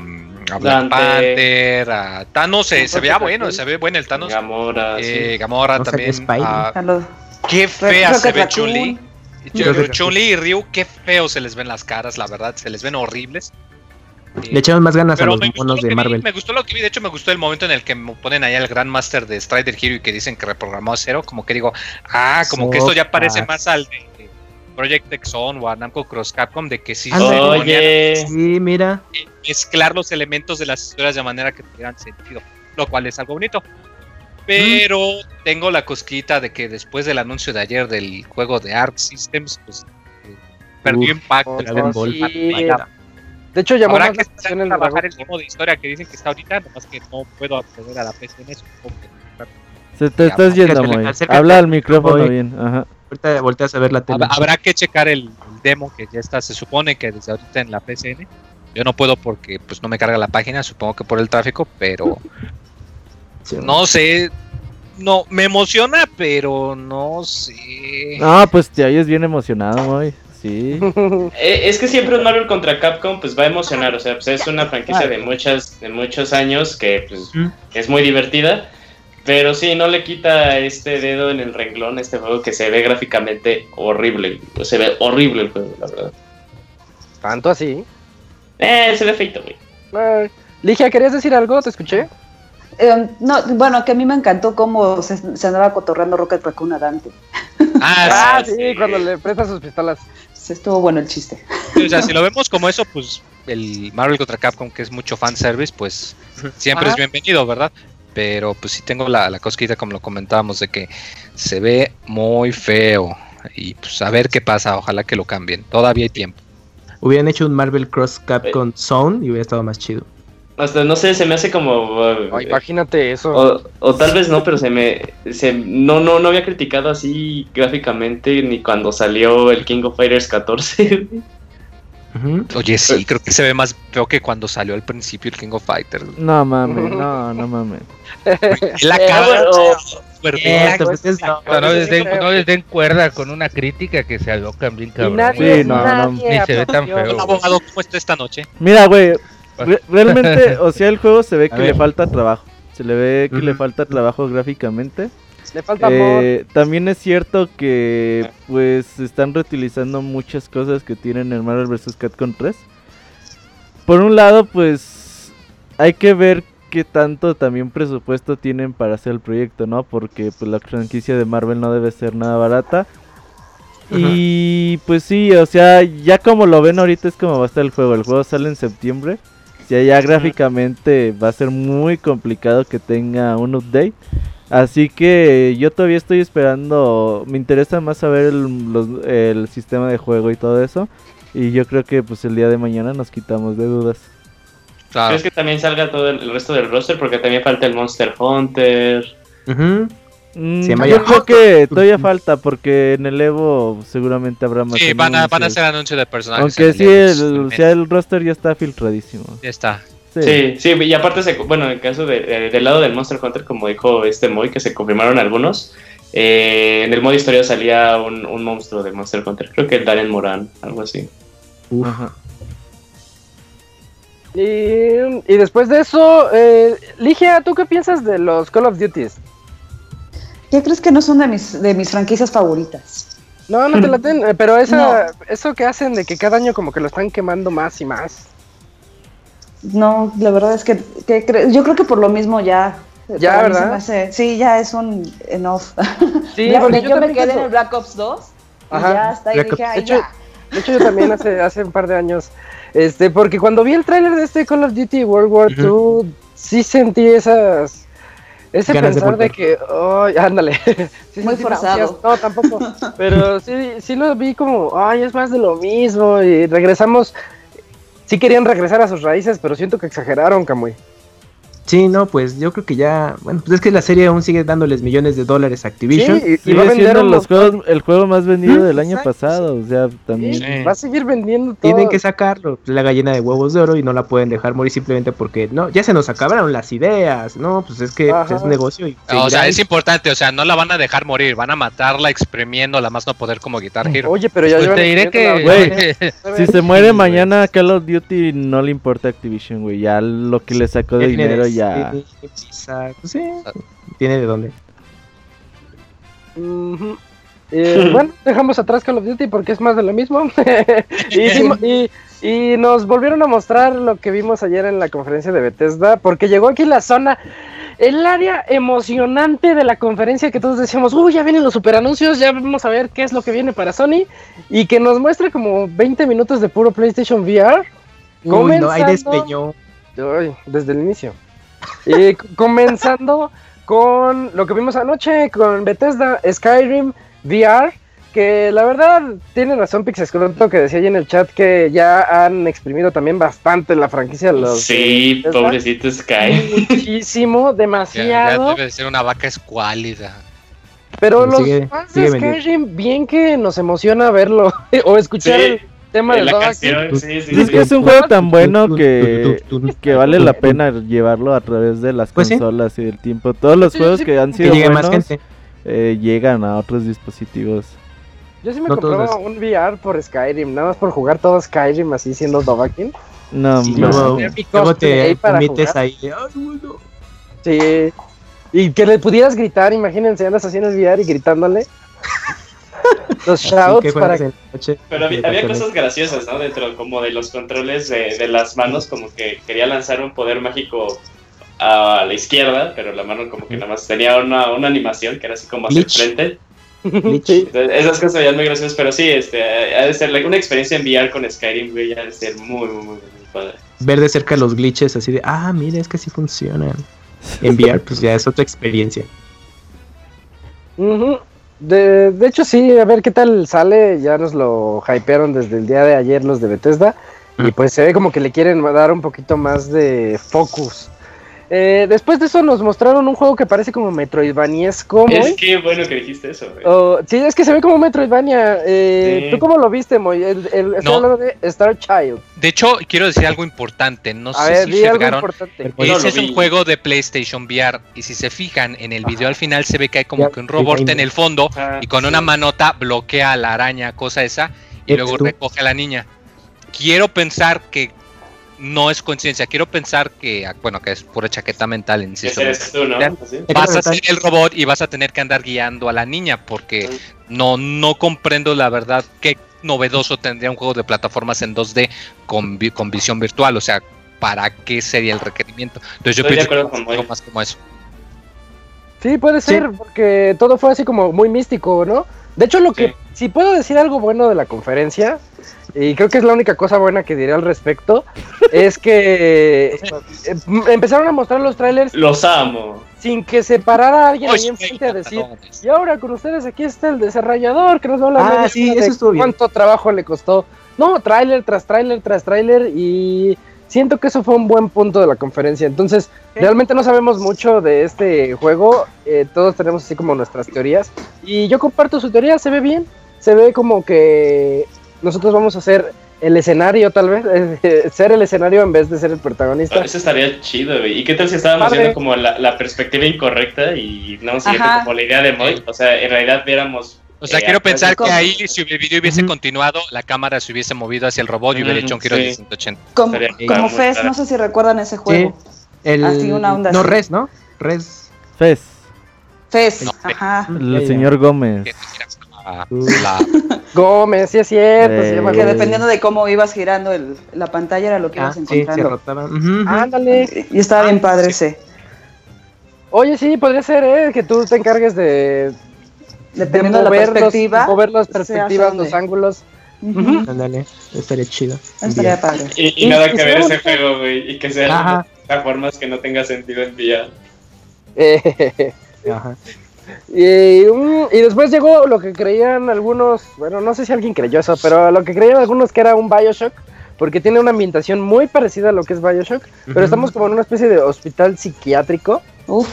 Speaker 6: a Black. Panther, a Thanos, se, se veía bueno, se ve bueno el Thanos.
Speaker 3: Gamora,
Speaker 6: Eh,
Speaker 3: sí.
Speaker 6: Gamora
Speaker 4: No
Speaker 6: también.
Speaker 4: Spidey.
Speaker 6: a-
Speaker 7: A los-
Speaker 6: qué fea se ve. Chun-Li. Y Ryu, qué feo se les ven las caras, la verdad, se les ven horribles.
Speaker 4: Le echaron más ganas a
Speaker 6: pero
Speaker 4: los
Speaker 6: me gustó,
Speaker 4: monos
Speaker 6: lo
Speaker 4: de
Speaker 6: vi,
Speaker 4: Marvel.
Speaker 6: me gustó lo que vi, de hecho me gustó el momento en el que me ponen ahí al Grandmaster de Strider Hero y que dicen que reprogramó a cero, como que digo, ah, como que esto ya parece más al de Project X o a Namco Cross Capcom de que sí ponían
Speaker 3: Oye,
Speaker 4: Sí, mira.
Speaker 6: mezclar los elementos de las historias de manera que tuvieran sentido, lo cual es algo bonito. Pero tengo la cosquita de que después del anuncio de ayer del juego de Arc Systems, pues eh, perdió
Speaker 4: Uf,
Speaker 6: impacto.
Speaker 4: Ball.
Speaker 2: sí. De hecho, llamó
Speaker 6: Habrá que
Speaker 2: la atención el
Speaker 6: trabajar el demo de historia que dicen que está ahorita, nomás que no puedo acceder a la PC en eso.
Speaker 5: Se te
Speaker 6: Ya,
Speaker 5: estás yendo,
Speaker 4: acércate.
Speaker 5: Habla al micrófono bien. Ajá.
Speaker 4: Ahorita volteas a ver la tele.
Speaker 6: Hab- Habrá que checar el, el demo que ya está, se supone que desde ahorita en la PCN. Yo no puedo porque pues no me carga la página, supongo que por el tráfico, pero
Speaker 4: Sí,
Speaker 6: no sé. No, me emociona, pero no sé.
Speaker 5: No, pues te oyes bien emocionado, Moy. Sí.
Speaker 3: Eh, es que siempre un Marvel contra Capcom pues va a emocionar, o sea, pues es una franquicia de muchas de muchos años que pues
Speaker 4: Mm.
Speaker 3: es muy divertida, pero sí no le quita este dedo en el renglón a este juego que se ve gráficamente horrible, se ve horrible el juego, la verdad.
Speaker 2: Tanto así.
Speaker 3: Eh, se ve feito, güey.
Speaker 2: Ay. Ligia, ¿querías decir algo? ¿Te escuché?
Speaker 7: Eh, no, bueno, que a mí me encantó cómo se, se andaba cotorreando Rocket Raccoon a Dante.
Speaker 6: Ah,
Speaker 2: Ah,
Speaker 6: sí.
Speaker 2: sí, cuando le presta sus pistolas.
Speaker 7: Se estuvo bueno el chiste.
Speaker 6: O sea, si lo vemos como eso, pues el Marvel contra Capcom, que es mucho fanservice, pues siempre
Speaker 2: Ajá.
Speaker 6: es bienvenido, ¿verdad? Pero pues sí tengo la, la cosquita, como lo comentábamos, de que se ve muy feo. Y pues a ver qué pasa, ojalá que lo cambien. Todavía hay tiempo.
Speaker 4: Hubieran hecho un Marvel Cross Capcom Zone y hubiera estado más chido.
Speaker 3: Hasta no sé, se me hace como uh,
Speaker 2: Ay, imagínate eso.
Speaker 3: o, o tal vez no, pero se me se, no no no había criticado así gráficamente ni cuando salió el King of Fighters 14.
Speaker 6: Oye, sí, creo que se ve más feo que cuando salió al principio el King of Fighters.
Speaker 5: No mames, no, no mames.
Speaker 6: La
Speaker 3: Eh,
Speaker 6: cara
Speaker 4: Eh, metes-
Speaker 3: no,
Speaker 8: les den, no les den cuerda con una crítica que se alocan bien cabrón.
Speaker 2: nadie,
Speaker 5: Sí, no, no.
Speaker 2: nadie
Speaker 8: Ni se ve tan feo.
Speaker 6: Hola, abogado, ¿cómo está esta noche?
Speaker 5: Mira, güey, re- realmente, o sea, el juego se ve que le falta trabajo. Se le ve que le falta trabajo gráficamente.
Speaker 2: Le falta amor.
Speaker 5: Eh, también es cierto que pues están reutilizando muchas cosas que tienen el Marvel vs. Capcom 3. Por un lado, pues hay que ver qué tanto también presupuesto tienen para hacer el proyecto, ¿no? Porque pues la franquicia de Marvel no debe ser nada barata. Y pues sí, o sea, ya como lo ven ahorita es como va a estar el juego. El juego sale en septiembre. Ya, ya gráficamente va a ser muy complicado que tenga un update. Así que yo todavía estoy esperando. Me interesa más saber el, los- el sistema de juego y todo eso. Y yo creo que pues el día de mañana nos quitamos de dudas.
Speaker 6: Claro.
Speaker 3: ¿Crees que también salga todo el, el resto del roster? Porque también falta el Monster Hunter.
Speaker 5: Mm,
Speaker 4: llama
Speaker 5: yo creo que todavía falta porque en el Evo seguramente habrá más.
Speaker 6: Sí, van a, van a
Speaker 5: anuncios.
Speaker 6: hacer anuncio de personajes.
Speaker 5: Aunque sí, el,
Speaker 6: seguramente.
Speaker 5: o sea, el roster ya está filtradísimo.
Speaker 6: Ya está.
Speaker 5: Sí.
Speaker 3: Sí, sí, y aparte, se, bueno, en el caso de, de- del lado del Monster Hunter, como dijo este Moy, que se confirmaron algunos, eh, en el modo historia salía un, un monstruo de Monster Hunter, creo que el Darren Moran, algo así.
Speaker 4: Uf.
Speaker 5: Ajá.
Speaker 2: Y, y después de eso, eh, Ligia, ¿tú qué piensas de los Call of Duties?
Speaker 7: ¿Qué crees que no son de mis, de mis franquicias favoritas?
Speaker 2: No, no te laten, eh, pero esa, eso que hacen de que cada año como que lo están quemando más y más.
Speaker 7: No, la verdad es que, que cre- yo creo que por lo mismo ya.
Speaker 2: Ya, ¿verdad?
Speaker 7: hace- sí, ya es un enough.
Speaker 2: Sí,
Speaker 7: Ya,
Speaker 2: porque
Speaker 7: yo, me quedé en el Black Ops 2 y
Speaker 2: Ajá.
Speaker 7: ya hasta ahí
Speaker 4: Black
Speaker 7: dije, ay,
Speaker 2: de hecho,
Speaker 7: ya.
Speaker 2: De hecho, yo también hace, hace un par de años, este, porque cuando vi el tráiler de este Call of Duty World War. II, sí sentí esas, ese
Speaker 4: Ganas
Speaker 2: pensar de, que, ay, ándale, Sí
Speaker 7: Muy forzado.
Speaker 2: No, tampoco, pero sí, sí lo vi como, ay, es más de lo mismo y regresamos, sí querían regresar a sus raíces, pero siento que exageraron, Camuy.
Speaker 4: Sí, no, pues yo creo que ya, bueno, pues es que la serie aún sigue dándoles millones de dólares a Activision.
Speaker 2: Sí, y- y va a vender
Speaker 5: los juegos, el juego más vendido
Speaker 4: Mm,
Speaker 5: del año
Speaker 4: exacto,
Speaker 5: pasado. O sea, también.
Speaker 2: Sí,
Speaker 6: Sí.
Speaker 2: Va a seguir vendiendo todo.
Speaker 4: Tienen que sacarlo, pues, la gallina de huevos de oro y no la pueden dejar morir simplemente porque no, ya se nos acabaron las ideas, no, pues es que
Speaker 2: Ajá.
Speaker 4: es un negocio y
Speaker 6: O sea, es importante, o sea, no la van a dejar morir, van a matarla exprimiéndola más no poder como Guitar Hero.
Speaker 2: Oye, pero ya
Speaker 8: Pues te diré que.
Speaker 5: Güey, Si se muere mañana Call of Duty no le importa a Activision, güey. Ya lo que le sacó de dinero
Speaker 4: de-
Speaker 5: ya.
Speaker 4: pues, sí, tiene de dónde.
Speaker 2: Eh, bueno, dejamos atrás Call of Duty porque es más de lo mismo. y, hicimos- y- y nos volvieron a mostrar lo que vimos ayer en la conferencia de Bethesda, porque llegó aquí la zona, el área emocionante de la conferencia que todos decíamos, uy, ya vienen los super anuncios, ya vamos a ver qué es lo que viene para Sony, y que nos muestra como 20 minutos de puro PlayStation VR.
Speaker 4: Uy, no, ahí despeñó.
Speaker 2: Ay, desde el inicio. Y comenzando con lo que vimos anoche con Bethesda Skyrim VR, que la verdad tiene razón Pixescroto que decía ahí en el chat que ya han exprimido también bastante la franquicia los
Speaker 3: Sí,
Speaker 2: ¿Bethesda?
Speaker 3: pobrecito Sky.
Speaker 2: muchísimo,
Speaker 6: Ya, ya
Speaker 2: demasiado,
Speaker 6: debe de ser una vaca escuálida.
Speaker 2: pero los
Speaker 4: Sigue-
Speaker 2: fans
Speaker 4: sigue
Speaker 2: de. Skyrim bien que nos emociona verlo o escuchar
Speaker 3: Sí,
Speaker 2: el tema de
Speaker 3: la
Speaker 2: Dovahkiin.
Speaker 3: canción, sí, sí,
Speaker 5: es
Speaker 3: sí.
Speaker 5: que es un juego tan bueno que, que vale la pena llevarlo a través de las
Speaker 4: Pues sí.
Speaker 5: consolas y del tiempo. Todos los
Speaker 2: Sí,
Speaker 5: juegos
Speaker 2: sí,
Speaker 5: que han
Speaker 4: Que
Speaker 5: sido
Speaker 4: llegue más
Speaker 5: buenos
Speaker 4: gente.
Speaker 5: eh, llegan a otros dispositivos.
Speaker 2: Yo sí me
Speaker 4: No
Speaker 2: compraba un VR por Skyrim, nada más por jugar todo Skyrim así siendo Dovahkiin.
Speaker 5: No, hombre.
Speaker 4: luego, te metes ahí. de, "Ay, bueno".
Speaker 2: Sí. Y que le pudieras gritar, imagínense, andas en el VR y gritándole. Los shouts
Speaker 4: que
Speaker 2: para
Speaker 4: noche.
Speaker 3: Pero había, cosas graciosas, ¿no? Dentro como de los controles de, de las manos, como que quería lanzar un poder mágico a la izquierda, pero la mano como que nada más tenía una, una animación que era así como hacia el frente.
Speaker 2: Sí.
Speaker 3: Esas cosas ya muy graciosas, pero sí, este, ha de ser una experiencia en VR con Skyrim, güey, ha de ser muy, muy, muy, muy padre.
Speaker 4: Ver de cerca los glitches así de, ah, mira, es que sí funcionan. En VR, pues ya es otra experiencia.
Speaker 2: Ujú. De, de hecho, sí, a ver qué tal sale. Ya nos lo hypearon desde el día de ayer los de Bethesda. Y pues se ve como que le quieren dar un poquito más de focus. Eh, después de eso nos mostraron un juego que parece como Metroidvaniesco.
Speaker 3: Es
Speaker 2: Moy.
Speaker 3: que bueno que dijiste eso, güey.
Speaker 2: Oh, sí, es que se ve como Metroidvania. Eh,
Speaker 3: Sí.
Speaker 2: ¿Tú cómo lo viste, Moy? El, el- estoy
Speaker 6: No.
Speaker 2: hablando de Star Child.
Speaker 6: De hecho, quiero decir algo importante. No
Speaker 2: A
Speaker 6: sé
Speaker 2: ver,
Speaker 6: si se
Speaker 2: algo
Speaker 6: fijaron. Ese
Speaker 3: lo
Speaker 6: es un juego de PlayStation VR. Y si se fijan, en el video al final se ve que hay como
Speaker 4: Ya,
Speaker 6: que un robot en el fondo
Speaker 3: Ah,
Speaker 6: y con
Speaker 3: sí.
Speaker 6: una manota bloquea a la araña, cosa esa, y luego
Speaker 4: tú.
Speaker 6: recoge a la niña. Quiero pensar que no es coincidencia. Quiero pensar que, ah, bueno, que es pura chaqueta mental, insisto.
Speaker 3: Eres tú, ¿no?
Speaker 6: Vas a ser el robot y vas a tener que andar guiando a la niña porque no, no comprendo la verdad qué novedoso tendría un juego de plataformas en 2D con, con visión virtual. O sea, ¿para qué sería el requerimiento? Entonces yo
Speaker 3: Estoy de
Speaker 6: pienso que más como eso.
Speaker 2: Sí, puede ser, porque todo fue así como muy místico, ¿no? De hecho, lo que, si puedo decir algo bueno de la conferencia, y creo que es la única cosa buena que diré al respecto, es que eh, empezaron a mostrar los trailers
Speaker 3: Los amo.
Speaker 2: sin que se parara alguien ahí enfrente a decir, y ahora con ustedes aquí está el desarrollador que nos va a hablar
Speaker 4: Ah, sí,
Speaker 2: de
Speaker 4: eso estuvo bien.
Speaker 2: cuánto trabajo le costó. No, tráiler tras tráiler tras tráiler y siento que eso fue un buen punto de la conferencia. Entonces, realmente no sabemos mucho de este juego. eh, todos tenemos así como nuestras teorías. Y yo comparto su teoría, se ve bien. Se ve como que nosotros vamos a ser el escenario, tal vez. eh, ser el escenario en vez de ser el protagonista.
Speaker 3: Eso estaría chido, güey. ¿Y qué tal si estábamos
Speaker 2: Padre.
Speaker 3: viendo como la, la perspectiva incorrecta y no siguiendo
Speaker 7: Ajá.
Speaker 3: como la idea de Moy? O sea, en realidad viéramos.
Speaker 6: O sea,
Speaker 3: eh,
Speaker 6: quiero pensar que ahí, si el video hubiese continuado, la cámara se hubiese movido hacia el robot y hubiera hecho un giro
Speaker 3: sí.
Speaker 6: de 180.
Speaker 7: Como, como Fez, no sé si recuerdan ese juego.
Speaker 4: El,
Speaker 7: Así, una onda
Speaker 4: no,
Speaker 7: así.
Speaker 4: Res, ¿no? Res.
Speaker 5: Fez,
Speaker 7: Fez,
Speaker 6: No,
Speaker 7: ajá.
Speaker 5: el señor Gómez.
Speaker 6: Que te giras a
Speaker 4: Uh.
Speaker 6: la-
Speaker 2: Gómez, sí es cierto. se
Speaker 5: Eh,
Speaker 2: llama
Speaker 7: Que
Speaker 2: Gómez.
Speaker 7: dependiendo de cómo ibas girando el- la pantalla era lo que
Speaker 4: Ah,
Speaker 7: ibas
Speaker 4: sí, se
Speaker 7: encontrando.
Speaker 4: rotaba. Ujú, ujú.
Speaker 2: Ándale.
Speaker 7: y estaba bien padre
Speaker 6: sí.
Speaker 7: ese.
Speaker 2: Oye, sí, podría ser, ¿eh? Que tú te encargues de,
Speaker 7: Dependiendo de, la
Speaker 2: mover los-
Speaker 7: perspectiva.
Speaker 2: mover las perspectivas, los ángulos.
Speaker 4: Ándale, estaría chido.
Speaker 7: Estaría padre.
Speaker 3: Y, y
Speaker 2: Y-
Speaker 3: nada
Speaker 2: y
Speaker 3: que
Speaker 2: se
Speaker 3: ver
Speaker 2: ve
Speaker 3: ese juego, güey. Y que sean plataformas que no tenga sentido en VR.
Speaker 2: Eh,
Speaker 4: Ajá.
Speaker 2: Y, mm, y después llegó lo que creían algunos, bueno, no sé si alguien creyó eso, pero lo que creían algunos que era un Bioshock, porque tiene una ambientación muy parecida a lo que es Bioshock, pero estamos como en una especie de hospital psiquiátrico.
Speaker 7: Uf,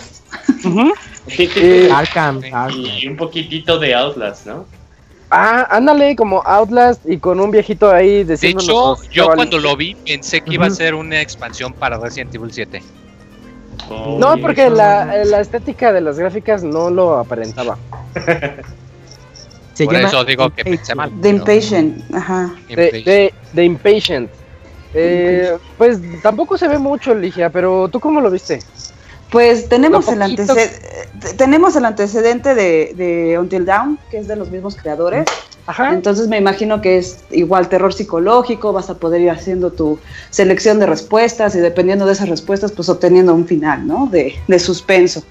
Speaker 3: Sí, sí,
Speaker 2: Eh,
Speaker 4: Arkham, Arkham.
Speaker 3: Y un poquitito de Outlast, ¿no?
Speaker 2: Ah, ándale, como Outlast y con un viejito ahí
Speaker 6: De hecho, yo cuando lo vi pensé que iba a ser una expansión para Resident Evil 7.
Speaker 2: No, porque la, la estética de las gráficas no lo aparentaba.
Speaker 4: Se
Speaker 6: Por
Speaker 4: llama
Speaker 6: eso digo que pensé mal.
Speaker 7: The
Speaker 6: pero-
Speaker 7: Impatient, ajá.
Speaker 2: De, de, de Impatient. Eh, pues tampoco se ve mucho, Ligia, pero ¿tú cómo lo viste?
Speaker 7: Pues tenemos el, antecedente, tenemos el antecedente de, de Until Dawn, que es de los mismos creadores.
Speaker 2: Ajá.
Speaker 7: Entonces me imagino que es igual terror psicológico, vas a poder ir haciendo tu selección de respuestas y dependiendo de esas respuestas, pues obteniendo un final, ¿no? De, de suspenso.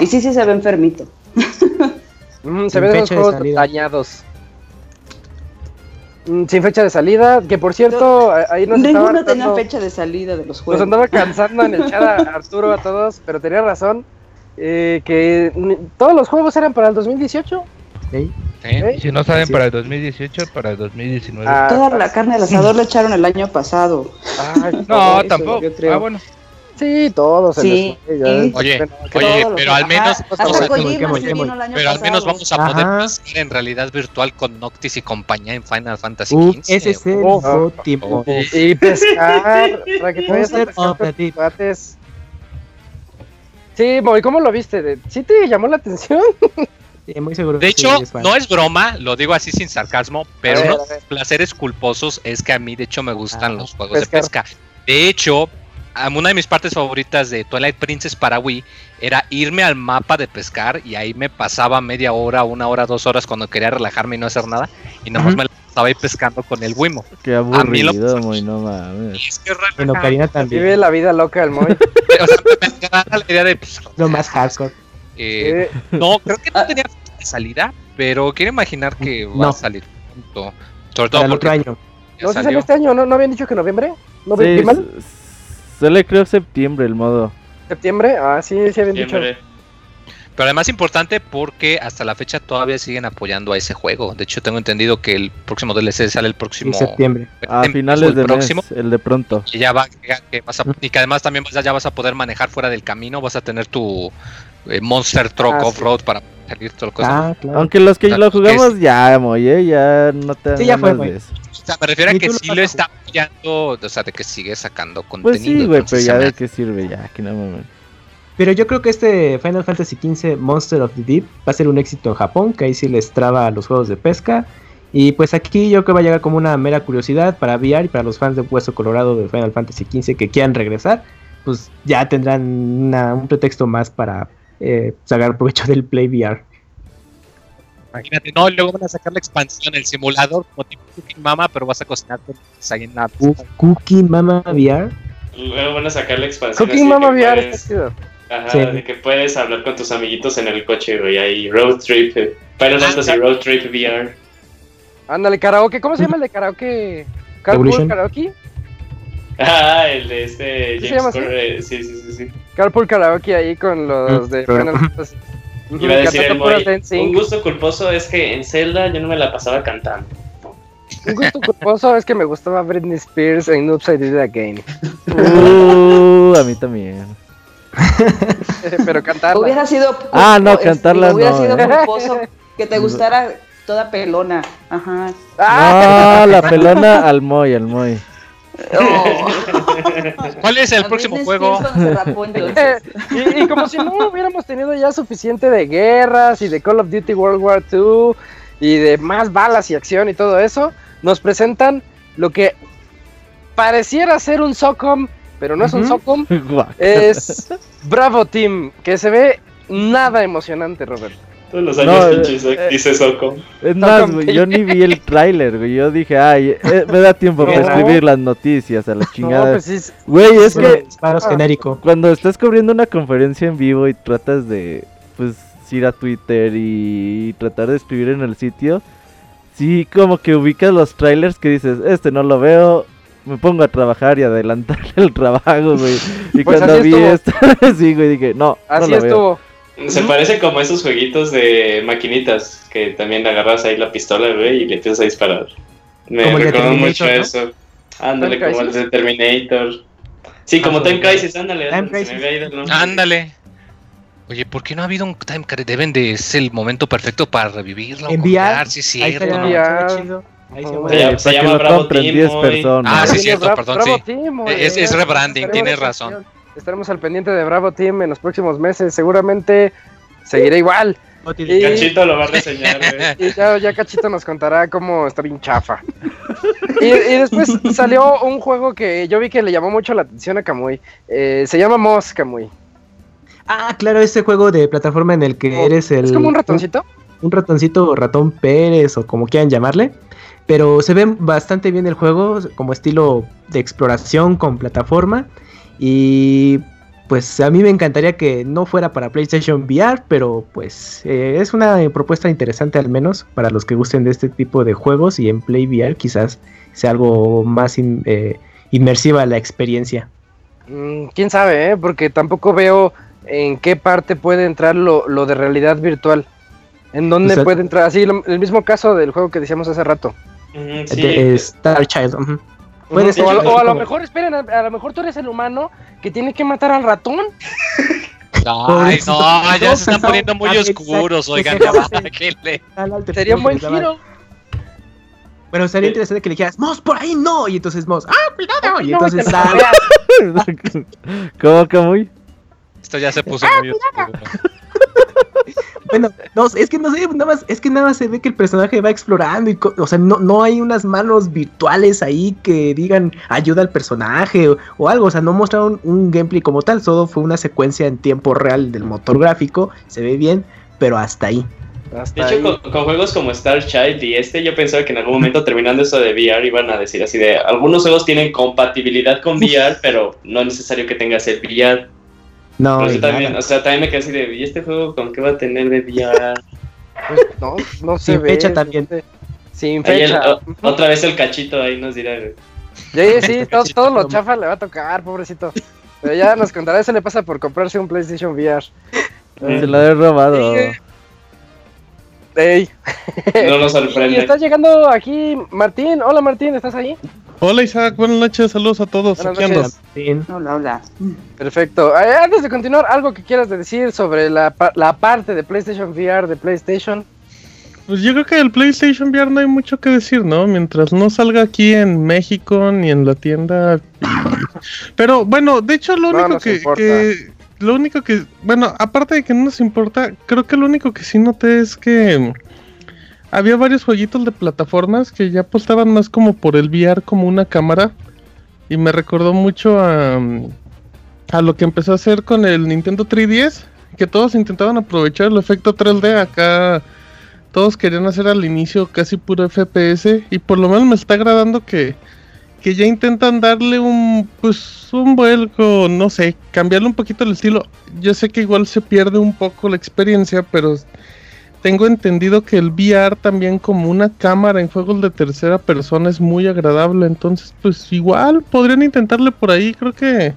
Speaker 7: Y sí, sí se ve enfermito.
Speaker 2: Mm, se
Speaker 4: Sin
Speaker 2: ven
Speaker 4: de
Speaker 2: juegos
Speaker 4: salida.
Speaker 2: dañados. Mm, sin fecha de salida, que por cierto, a- ahí nos
Speaker 7: Ninguno tenía fecha de salida de los
Speaker 2: Nos
Speaker 7: juegos.
Speaker 2: andaba cansando en el chat a Arturo a todos, pero tenía razón. eh, que todos los juegos eran para el 2018.
Speaker 4: Ey,
Speaker 6: ¿Sí?
Speaker 2: ¿Eh?
Speaker 8: Si no saben
Speaker 4: Sí.
Speaker 8: para el 2018, para el 2019.
Speaker 2: Ah,
Speaker 7: Toda la carne al asador le echaron el año pasado.
Speaker 2: ay,
Speaker 8: no,
Speaker 7: eso,
Speaker 8: tampoco. Ah, bueno.
Speaker 2: sí, todos.
Speaker 7: Sí,
Speaker 2: les
Speaker 6: Oye, Oye, pero al menos-
Speaker 7: Ajá,
Speaker 6: o
Speaker 7: hasta
Speaker 6: sea,
Speaker 7: Kojima
Speaker 4: Kemo,
Speaker 7: se
Speaker 4: Kemo.
Speaker 7: vino el año
Speaker 6: Pero al menos vamos a poder pasar en realidad virtual con Noctis y compañía en Final Fantasy XV.
Speaker 4: ese es el
Speaker 2: Uf.
Speaker 4: último.
Speaker 2: Y, y pescar, para que
Speaker 4: Deep.
Speaker 2: tus cuates. Sí, Moy, ¿cómo lo viste? De- ¿Sí te llamó la atención?
Speaker 4: Sí, muy seguro.
Speaker 6: De hecho, no es broma, lo digo así sin sarcasmo, pero
Speaker 2: A ver,
Speaker 6: uno
Speaker 2: a
Speaker 6: de los placeres culposos es que a mí, de hecho, me gustan
Speaker 4: Ah,
Speaker 6: los juegos
Speaker 2: pescar.
Speaker 6: de pesca. De hecho, a- una de mis partes favoritas de Twilight Princess para Wii era irme al mapa de pescar y ahí me pasaba media hora, una hora, dos horas cuando quería relajarme y no hacer nada y nomás
Speaker 4: Ujú.
Speaker 6: me la estaba ahí pescando con el Wimo.
Speaker 5: Qué
Speaker 6: mí lo-
Speaker 5: aburrido, muy no mames.
Speaker 6: Y es que
Speaker 4: Bueno, Karina también.
Speaker 2: Vive la vida loca el Moy.
Speaker 6: o sea, me agrada la idea de pues,
Speaker 4: Lo más hardcore.
Speaker 6: Eh,
Speaker 2: Eh,
Speaker 6: No, creo que no tenía fecha de salida, pero quiero imaginar que va
Speaker 4: No.
Speaker 6: a salir pronto. Sobre todo
Speaker 4: el otro año.
Speaker 2: no sé si
Speaker 6: salió.
Speaker 2: este año, ¿no? ¿No habían dicho que noviembre? ¿No
Speaker 5: Sí,
Speaker 2: mal?
Speaker 5: sale creo septiembre el modo.
Speaker 2: ¿Septiembre? Ah, sí, sí habían dicho.
Speaker 6: Pero además importante porque hasta la fecha todavía siguen apoyando a ese juego. De hecho, tengo entendido que el próximo DLC sale el próximo.
Speaker 4: En septiembre.
Speaker 5: A
Speaker 6: el
Speaker 5: finales de
Speaker 6: próximo.
Speaker 5: mes, el de pronto.
Speaker 6: Y ya va, que vas a- y que además también vas a- ya vas a poder manejar fuera del camino. Vas a tener tu eh, Monster Truck
Speaker 2: Ah, sí.
Speaker 6: Off-Road para salir todo el cosa.
Speaker 4: Ah, claro.
Speaker 5: Aunque los que
Speaker 6: O sea,
Speaker 5: lo jugamos ya, Moye, ya no te
Speaker 4: Sí, ya fue,
Speaker 5: de eso.
Speaker 6: O sea, me refiero a que
Speaker 4: lo
Speaker 6: sí lo está apoyando. O sea, de que sigue sacando
Speaker 5: Pues
Speaker 6: contenido.
Speaker 5: sí, güey, pero ya
Speaker 6: me
Speaker 5: de qué sirve, ya, que no mames.
Speaker 4: Pero yo creo que este Final Fantasy XV Monster of the Deep va a ser un éxito en Japón, que ahí sí les traba a los juegos de pesca. Y pues aquí yo creo que va a llegar como una mera curiosidad para VR y para los fans de Hueso Colorado de Final Fantasy XV que quieran regresar, pues ya tendrán una- un pretexto más para eh, sacar provecho del Play VR.
Speaker 6: Imagínate, no, luego van a sacar la expansión, el simulador, como tipo Cooking Mama, pero vas a cocinar con ahí en la
Speaker 4: Uh, Cookie Mama VR.
Speaker 3: Luego van a sacar la expansión.
Speaker 2: Cooking
Speaker 3: así
Speaker 2: Mama VR
Speaker 3: puedes-
Speaker 2: está chido.
Speaker 3: Ajá,
Speaker 4: Sí.
Speaker 3: de que puedes hablar con tus amiguitos en el coche, güey, ahí, Road Trip, eh, Final Fantasy Road Trip VR.
Speaker 2: Ándale, karaoke. ¿Cómo se llama el de karaoke? ¿Carpool. Karaoke?
Speaker 3: Ah, el de este
Speaker 2: ¿Sí se
Speaker 3: James? Corre, sí, sí, sí, sí.
Speaker 2: Carpool Karaoke ahí con los
Speaker 4: Mm,
Speaker 2: de Final Fantasy. Ujú,
Speaker 3: Iba a decir el
Speaker 2: cantando puras
Speaker 3: Moy,
Speaker 2: Dance
Speaker 3: un gusto culposo es que en Zelda yo no me la pasaba cantando.
Speaker 2: Un gusto culposo es que me gustaba Britney Spears en Upside Down Again.
Speaker 5: Uh, a mí también.
Speaker 2: Pero cantarla.
Speaker 7: Hubiera sido.
Speaker 5: Ah, no,
Speaker 7: este,
Speaker 5: cantarla
Speaker 7: Hubiera
Speaker 5: no,
Speaker 7: sido
Speaker 5: eh.
Speaker 7: culposo que te gustara toda pelona. Ajá.
Speaker 2: ¡Ah!
Speaker 5: No, la pelona al Moy, al Moy.
Speaker 7: Oh.
Speaker 6: ¿Cuál es el próximo juego?
Speaker 7: Rapó,
Speaker 2: y, y como si no hubiéramos tenido ya suficiente de guerras y de Call of Duty World War II y de más balas y acción y todo eso, nos presentan lo que pareciera ser un SOCOM, pero no es un. SOCOM, es Bravo Team, que se ve nada emocionante, Robert.
Speaker 3: Todos los
Speaker 2: No,
Speaker 3: años
Speaker 2: eh,
Speaker 3: pinches
Speaker 2: eh.
Speaker 3: dice Soco.
Speaker 5: Es
Speaker 2: No,
Speaker 5: más, güey, yo ni vi el tráiler, güey. Yo dije, ay, eh, me da tiempo para
Speaker 2: No.
Speaker 5: escribir las noticias a la
Speaker 2: No,
Speaker 5: chingada.
Speaker 2: pues
Speaker 5: Güey, es que
Speaker 2: Ah.
Speaker 4: genérico.
Speaker 5: cuando estás cubriendo una conferencia en vivo y tratas de, pues, ir a Twitter y tratar de escribir en el sitio, sí, como que ubicas los trailers que dices, este no lo veo, me pongo a trabajar y adelantar el trabajo, güey. Y
Speaker 2: Pues
Speaker 5: cuando
Speaker 2: así
Speaker 5: vi
Speaker 2: estuvo.
Speaker 5: esto, sí, güey, dije, no, no
Speaker 2: así
Speaker 5: veo.
Speaker 3: Se parece como a esos jueguitos de maquinitas que también agarras ahí la pistola, güey, y le empiezas a disparar. Me
Speaker 4: Terminator,
Speaker 3: mucho
Speaker 4: ¿no?
Speaker 3: eso. Ándale, como el de Terminator. Sí, como
Speaker 4: Ah,
Speaker 3: Time. Crisis, ándale.
Speaker 4: Time
Speaker 3: ándale,
Speaker 4: Crisis.
Speaker 6: Oye, ¿por qué no ha habido un time crisis? Deben de es el momento perfecto para revivirlo.
Speaker 4: Enviar.
Speaker 6: Sí, cierto. ¿no?
Speaker 4: Ahí se
Speaker 2: Se
Speaker 4: llama-
Speaker 3: Se Bravo Team
Speaker 5: 10
Speaker 3: hoy.
Speaker 5: personas.
Speaker 6: Ah, sí, cierto, perdón, sí. Es- rebranding, tienes razón.
Speaker 2: Estaremos al pendiente de Bravo Team en los próximos meses. Seguramente seguirá igual. Y-
Speaker 3: Cachito lo va a reseñar, güey.
Speaker 2: Y ya, ya Cachito nos contará cómo está bien chafa. Y, y después salió un juego que yo vi que le llamó mucho la atención a Kamui. Eh, se llama Moss Kamui.
Speaker 4: Ah, claro, ese juego de plataforma en el que eres el.
Speaker 2: Es como un ratoncito.
Speaker 4: un ratoncito o ratón Pérez o como quieran llamarle. Pero se ve bastante bien el juego, como estilo de exploración con plataforma. Y pues a mí me encantaría que no fuera para PlayStation VR, pero pues eh, es una propuesta interesante al menos para los que gusten de este tipo de juegos y en Play VR quizás sea algo más in- eh, inmersiva la experiencia.
Speaker 2: Mm, Quién sabe, ¿eh? porque tampoco veo en qué parte puede entrar lo, lo de realidad virtual. En dónde
Speaker 4: O sea-
Speaker 2: puede entrar. Así, lo- el mismo caso del juego que decíamos hace rato.
Speaker 3: Sí.
Speaker 4: De Star Child.
Speaker 2: O, a, lo- o a lo
Speaker 4: como-
Speaker 2: mejor, esperen, a, a lo mejor tú eres el humano que tiene que matar al ratón.
Speaker 6: Ay, no, ya se están poniendo muy
Speaker 4: ah,
Speaker 6: oscuros, oigan,
Speaker 4: Que
Speaker 6: ya bájenle.
Speaker 2: Sería un buen giro.
Speaker 4: Bueno, sería interesante que le dijeras, Moss, por ahí no. Y entonces Moss, ah, cuidado. Y entonces sale.
Speaker 5: ¿Cómo, Camuy?
Speaker 6: Esto ya se puso muy oscuro.
Speaker 4: Bueno, no, es que no sé, nada más, es que nada más se ve que el personaje va explorando y, co- o sea, no, no hay unas manos virtuales ahí que digan ayuda al personaje o, o algo, o sea, no mostraron un gameplay como tal, solo fue una secuencia en tiempo real del motor gráfico, se ve bien, pero hasta ahí.
Speaker 2: Hasta
Speaker 3: De hecho, con juegos como Star Child y este, yo pensaba que en algún momento terminando eso de VR iban a decir así de, algunos juegos tienen compatibilidad con VR, pero no es necesario que tengas el VR.
Speaker 4: No,
Speaker 3: Pero
Speaker 4: y
Speaker 3: también,
Speaker 4: nada.
Speaker 3: o sea, también me quedé así de, ¿y este juego con qué va a tener de VR?
Speaker 2: Pues, no, no se
Speaker 4: Sin
Speaker 2: ve,
Speaker 4: fecha
Speaker 2: no
Speaker 4: también.
Speaker 2: Sin
Speaker 3: el-
Speaker 2: fecha.
Speaker 3: o- otra vez el cachito ahí nos dirá, güey.
Speaker 2: Sí, sí, todo, todo lo chafa le va a tocar, pobrecito. Pero ya nos contará, eso le pasa por comprarse un PlayStation VR.
Speaker 5: Se la he robado.
Speaker 2: Ey.
Speaker 3: No nos
Speaker 2: Y
Speaker 3: sorprende.
Speaker 2: está llegando aquí Martín. Hola Martín, ¿estás ahí?
Speaker 9: Hola Isaac, buenas noches, saludos a todos.
Speaker 2: Buenas
Speaker 9: Aquí.
Speaker 4: Bien.
Speaker 7: Hola, hola.
Speaker 2: Perfecto. Eh, antes de continuar, algo que quieras decir sobre la, la parte de PlayStation VR de PlayStation.
Speaker 9: Pues yo creo que del PlayStation VR no hay mucho que decir, ¿no? Mientras no salga aquí en México ni en la tienda. Pero bueno, de hecho lo
Speaker 2: No
Speaker 9: único
Speaker 2: nos
Speaker 9: que, que- lo único que, bueno, aparte de que no nos importa, creo que lo único que sí noté es que había varios jueguitos de plataformas que ya apostaban más como por el VR como una cámara y me recordó mucho a a lo que empezó a hacer con el Nintendo 3DS, que todos intentaban aprovechar el efecto 3D acá todos querían hacer al inicio casi puro FPS y por lo menos me está agradando que, que ya intentan darle un pues un vuelco, no sé, cambiarle un poquito el estilo. Yo sé que igual se pierde un poco la experiencia, pero tengo entendido que el VR también como una cámara en juegos de tercera persona es muy agradable, entonces pues igual podrían intentarle por ahí, creo que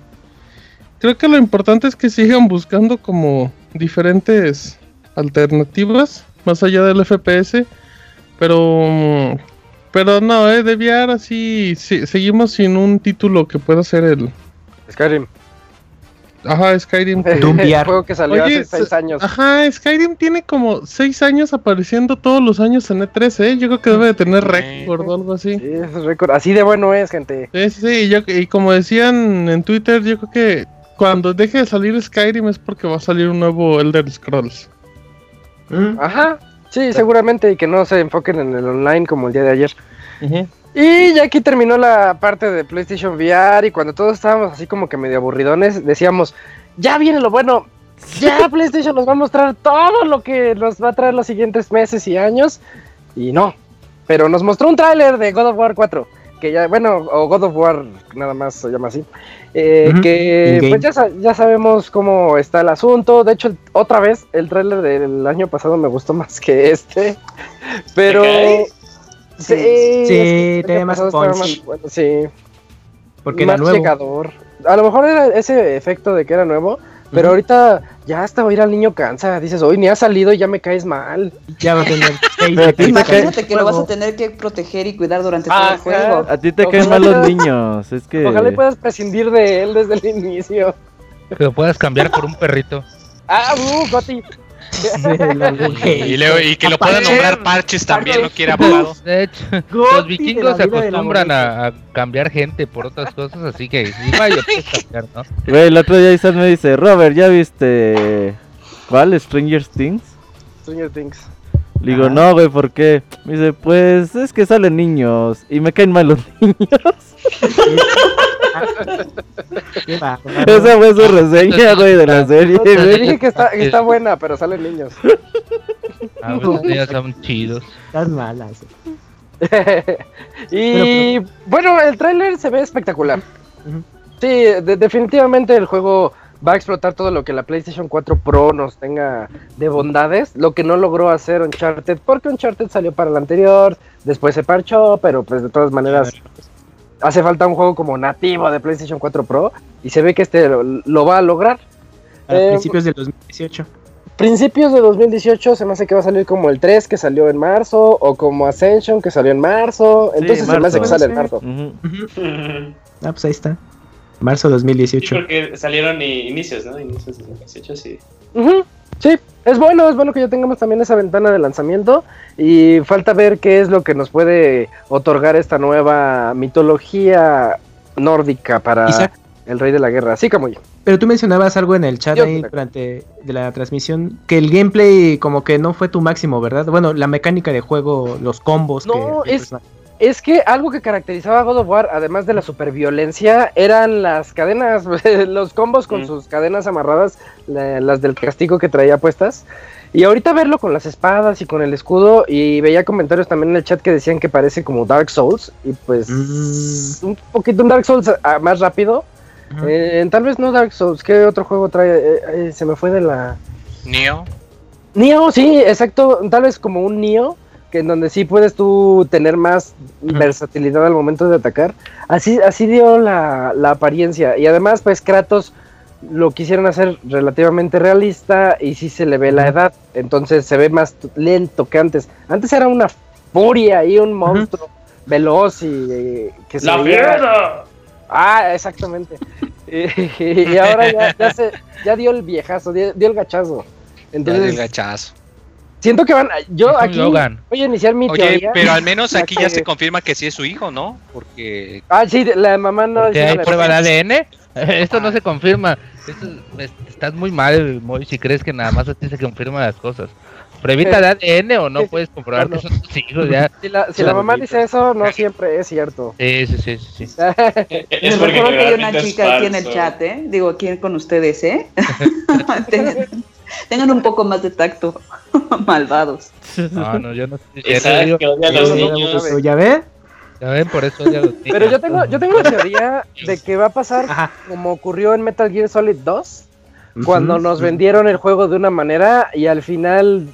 Speaker 9: creo que lo importante es que sigan buscando como diferentes alternativas más allá del FPS, pero pero no, eh, de VR así sí, seguimos sin un título que pueda ser el
Speaker 2: Skyrim.
Speaker 9: Ajá, Skyrim. que-
Speaker 4: Doom
Speaker 2: El
Speaker 4: VR.
Speaker 2: juego que salió
Speaker 9: Oye,
Speaker 2: hace seis
Speaker 9: se-
Speaker 2: años.
Speaker 9: Ajá, Skyrim tiene como 6 años apareciendo todos los años en E3, ¿eh? Yo creo que debe de tener récord o algo así.
Speaker 2: Sí, es récord. Así de bueno es, gente.
Speaker 9: Sí, y, yo- y como decían en Twitter, yo creo que cuando deje de salir Skyrim es porque va a salir un nuevo Elder Scrolls.
Speaker 4: Mm.
Speaker 2: Ajá. Sí, seguramente. Y que no se enfoquen en el online como el día de ayer. Y ya aquí terminó la parte de PlayStation VR y cuando todos estábamos así como que medio aburridones, decíamos, ya viene lo bueno, ya PlayStation nos va a mostrar todo lo que nos va a traer los siguientes meses y años. Y no, pero nos mostró un tráiler de God of War 4, que ya, bueno, o God of War nada más se llama así, eh, que pues ya, ya sabemos cómo está el asunto. De hecho, otra vez, el tráiler del año pasado me gustó más que este, pero... Sí,
Speaker 4: Sí, más punch.
Speaker 2: bueno, sí,
Speaker 4: Porque era nuevo.
Speaker 2: llegador. A lo mejor era ese efecto de que era nuevo, Pero ahorita ya hasta oír al niño cansa. Dices, hoy ni ha salido y ya me caes mal.
Speaker 4: Ya va a tener
Speaker 7: Imagínate que lo vas a tener que proteger y cuidar durante todo el juego.
Speaker 5: A ti te
Speaker 2: Ojalá
Speaker 5: caen mal los niños. Es que.
Speaker 2: Ojalá y puedas prescindir de él desde el inicio.
Speaker 8: Que lo puedas cambiar por un perrito.
Speaker 2: Ah, uh, Goti.
Speaker 6: Y, luego- y que lo puedan
Speaker 2: Parches.
Speaker 6: nombrar parches también, no quiere abogado.
Speaker 8: De hecho,
Speaker 4: Goti
Speaker 8: los vikingos se acostumbran a, a cambiar gente por otras cosas, así que lo puedes cambiar, ¿no?
Speaker 5: Güey, el otro día Isaac me dice, Robert, ¿ya viste cuál? Stranger Things.
Speaker 2: Stranger Things.
Speaker 5: Le digo, no, güey, ¿por qué? Me dice, pues es que salen niños y me caen mal los niños. Esa fue su reseña, güey, de la serie.
Speaker 2: No, te dije que está, que está buena, pero salen niños.
Speaker 8: A veces ya son chidos.
Speaker 4: Estás malas.
Speaker 2: y bueno, el tráiler se ve espectacular. Sí, de- definitivamente el juego va a explotar todo lo que la PlayStation 4 Pro nos tenga de bondades, lo que no logró hacer Uncharted, porque Uncharted salió para el anterior, después se parchó, pero pues de todas maneras hace falta un juego como nativo de PlayStation 4 Pro y se ve que este lo, lo va a lograr.
Speaker 4: A
Speaker 2: Eh,
Speaker 4: principios del 2018.
Speaker 2: Principios de 2018 se me hace que va a salir como el 3 que salió en marzo o como Ascension que salió en marzo,
Speaker 5: Sí,
Speaker 2: entonces se me hace
Speaker 5: marzo.
Speaker 2: que sale en marzo.
Speaker 4: Ah, pues ahí está. Marzo
Speaker 3: Sí,
Speaker 4: 2018.
Speaker 3: porque salieron inicios, ¿no? Inicios de 2018, sí.
Speaker 2: Sí, es bueno, es bueno que ya tengamos también esa ventana de lanzamiento y falta ver qué es lo que nos puede otorgar esta nueva mitología nórdica para
Speaker 4: Isaac.
Speaker 2: el rey de la guerra, así como yo.
Speaker 4: Pero tú mencionabas algo en el chat
Speaker 2: Yo,
Speaker 4: ahí durante de la transmisión que el gameplay como que no fue tu máximo, ¿verdad? Bueno, la mecánica de juego, los combos.
Speaker 2: No,
Speaker 4: que,
Speaker 2: es- Es que algo que caracterizaba a God of War, además de la superviolencia, eran las cadenas, los combos con
Speaker 3: Mm.
Speaker 2: sus cadenas amarradas, la- las del castigo que traía puestas. Y ahorita verlo con las espadas y con el escudo, y veía comentarios también en el chat que decían que parece como Dark Souls, y pues
Speaker 4: Mm.
Speaker 2: un poquito un Dark Souls ah, más rápido. Eh, tal vez no Dark Souls, ¿qué otro juego trae? Eh, eh, se me fue de la...
Speaker 6: Neo.
Speaker 2: Nioh, sí, exacto, tal vez como un Nioh, que en donde sí puedes tú tener más versatilidad al momento de atacar. Así, así dio la, la apariencia. Y además, pues Kratos lo quisieron hacer relativamente realista y sí se le ve la edad. Entonces se ve más lento que antes. Antes era una furia y un monstruo veloz y eh, que se
Speaker 3: ¡La fiera!
Speaker 2: Ah, exactamente. y, y ahora ya, ya se, ya dio el viejazo, dio, dio el gachazo.
Speaker 6: Ya
Speaker 2: Entonces,
Speaker 6: del gachazo.
Speaker 2: Siento que van. Yo aquí
Speaker 8: Logan.
Speaker 2: voy a iniciar mi
Speaker 6: Oye,
Speaker 2: teoría.
Speaker 6: pero al menos aquí ya se confirma que sí es su hijo, ¿no? Porque
Speaker 2: Ah, sí, la mamá no.
Speaker 8: Hay
Speaker 2: la
Speaker 8: prueba de. ADN. Esto no se confirma. Esto es- estás muy mal, Moy, si crees que nada más a ti se confirman las cosas. Pruebita de ADN o no puedes comprobar que son tus hijos ya.
Speaker 2: Si la, si la mamá dice eso, no siempre es cierto.
Speaker 8: Sí, sí, sí, sí. sí.
Speaker 3: Es porque
Speaker 7: recuerdo que hay una chica aquí en el chat, ¿eh? Digo, aquí con ustedes, ¿eh? Tengan, un poco más de tacto, malvados.
Speaker 8: No, no, yo no sé. Ya, no-
Speaker 4: ya ve.
Speaker 8: ya ven, por eso odia a los niños.
Speaker 2: Pero yo tengo, yo tengo la teoría de que va a pasar
Speaker 4: Ajá.
Speaker 2: como ocurrió en Metal Gear Solid 2, cuando nos vendieron el juego de una manera y al final,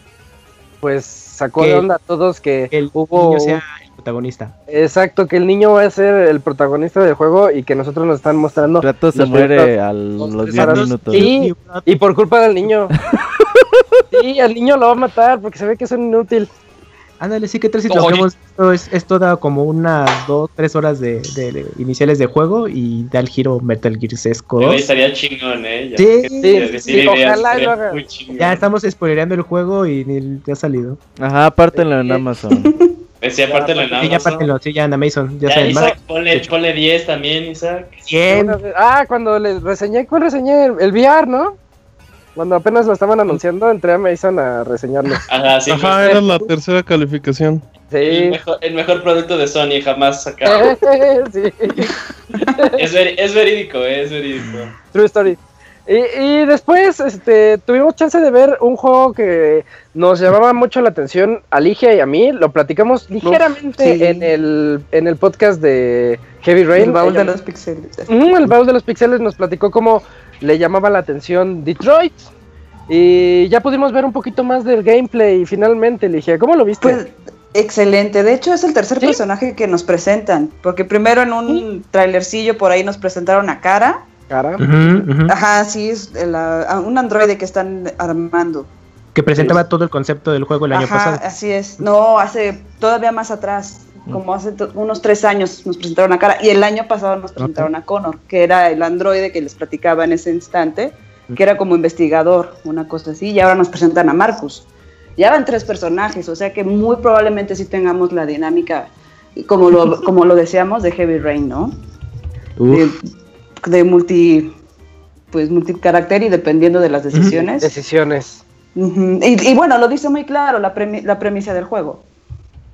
Speaker 2: pues sacó de onda a todos que
Speaker 4: El
Speaker 2: hubo.
Speaker 4: niño sea el protagonista.
Speaker 2: Exacto, que el niño va a ser el protagonista del juego y que nosotros nos están mostrando.
Speaker 5: Kratos se muere a los
Speaker 2: tres
Speaker 5: 10
Speaker 2: horas.
Speaker 5: minutos.
Speaker 2: Sí. Y por culpa del niño. Sí, el niño lo va a matar porque se ve que es un inútil.
Speaker 4: Ándale, sí que tres hemos visto es, es toda como unas dos, tres horas de, de- de iniciales de juego y da el giro Metal Gear Sesco
Speaker 3: Güey,
Speaker 4: 2.
Speaker 3: estaría chingón, ¿eh? Ya
Speaker 4: Sí,
Speaker 2: sí, sí, ojalá lo haga.
Speaker 4: Ya estamos spoilereando el juego y ni ya ha salido.
Speaker 5: Ajá, apártenlo en
Speaker 2: Sí.
Speaker 5: Amazon.
Speaker 3: Decía, aparte lo en
Speaker 4: Sí, ya sí, ya en Amazon. Ya,
Speaker 3: Ya,
Speaker 4: saben,
Speaker 3: Isaac,
Speaker 4: más-
Speaker 3: ponle, ponle 10 también, Isaac.
Speaker 4: Bien.
Speaker 2: Ah, cuando les reseñé, ¿cuál reseñé? El, el VR, ¿no? Cuando apenas lo estaban anunciando, entré a Mason a reseñarlo.
Speaker 3: Ajá, sí.
Speaker 9: Ajá,
Speaker 3: pues,
Speaker 9: era la tercera calificación.
Speaker 3: el,
Speaker 2: Sí.
Speaker 3: mejor, el mejor producto de Sony jamás sacado.
Speaker 2: sí.
Speaker 3: es, veri- es verídico, eh, es verídico.
Speaker 2: True story. Y, y después este, tuvimos chance de ver un juego que nos llamaba mucho la atención a Ligia y a mí. Lo platicamos ligeramente
Speaker 7: sí.
Speaker 2: en, el, en el podcast de Heavy Rain.
Speaker 7: El baúl de los pixeles.
Speaker 2: Ujú, el baúl de los pixeles nos platicó cómo le llamaba la atención Detroit. Y ya pudimos ver un poquito más del gameplay finalmente, Ligia. ¿Cómo lo viste?
Speaker 7: Pues excelente. De hecho, es el tercer
Speaker 2: ¿Sí?
Speaker 7: personaje que nos presentan. Porque primero en un trailercillo por ahí nos presentaron a Cara.
Speaker 2: Cara.
Speaker 7: Ajá, sí, es la- un androide que están armando.
Speaker 4: Que presentaba todo el concepto del juego el año
Speaker 7: Ajá,
Speaker 4: pasado.
Speaker 7: así es. No, hace todavía más atrás, como hace unos tres años nos presentaron a Cara y el año pasado nos presentaron a Connor, que era el androide que les platicaba en ese instante, que era como investigador, una cosa así, y ahora nos presentan a Marcus. Ya van tres personajes, o sea que muy probablemente sí tengamos la dinámica como lo, como lo deseamos de Heavy Rain, ¿no?
Speaker 4: Uf.
Speaker 7: De multi pues multicarácter y dependiendo de las decisiones.
Speaker 2: Decisiones.
Speaker 7: Y, y bueno, lo dice muy claro la, premi- la premisa del juego,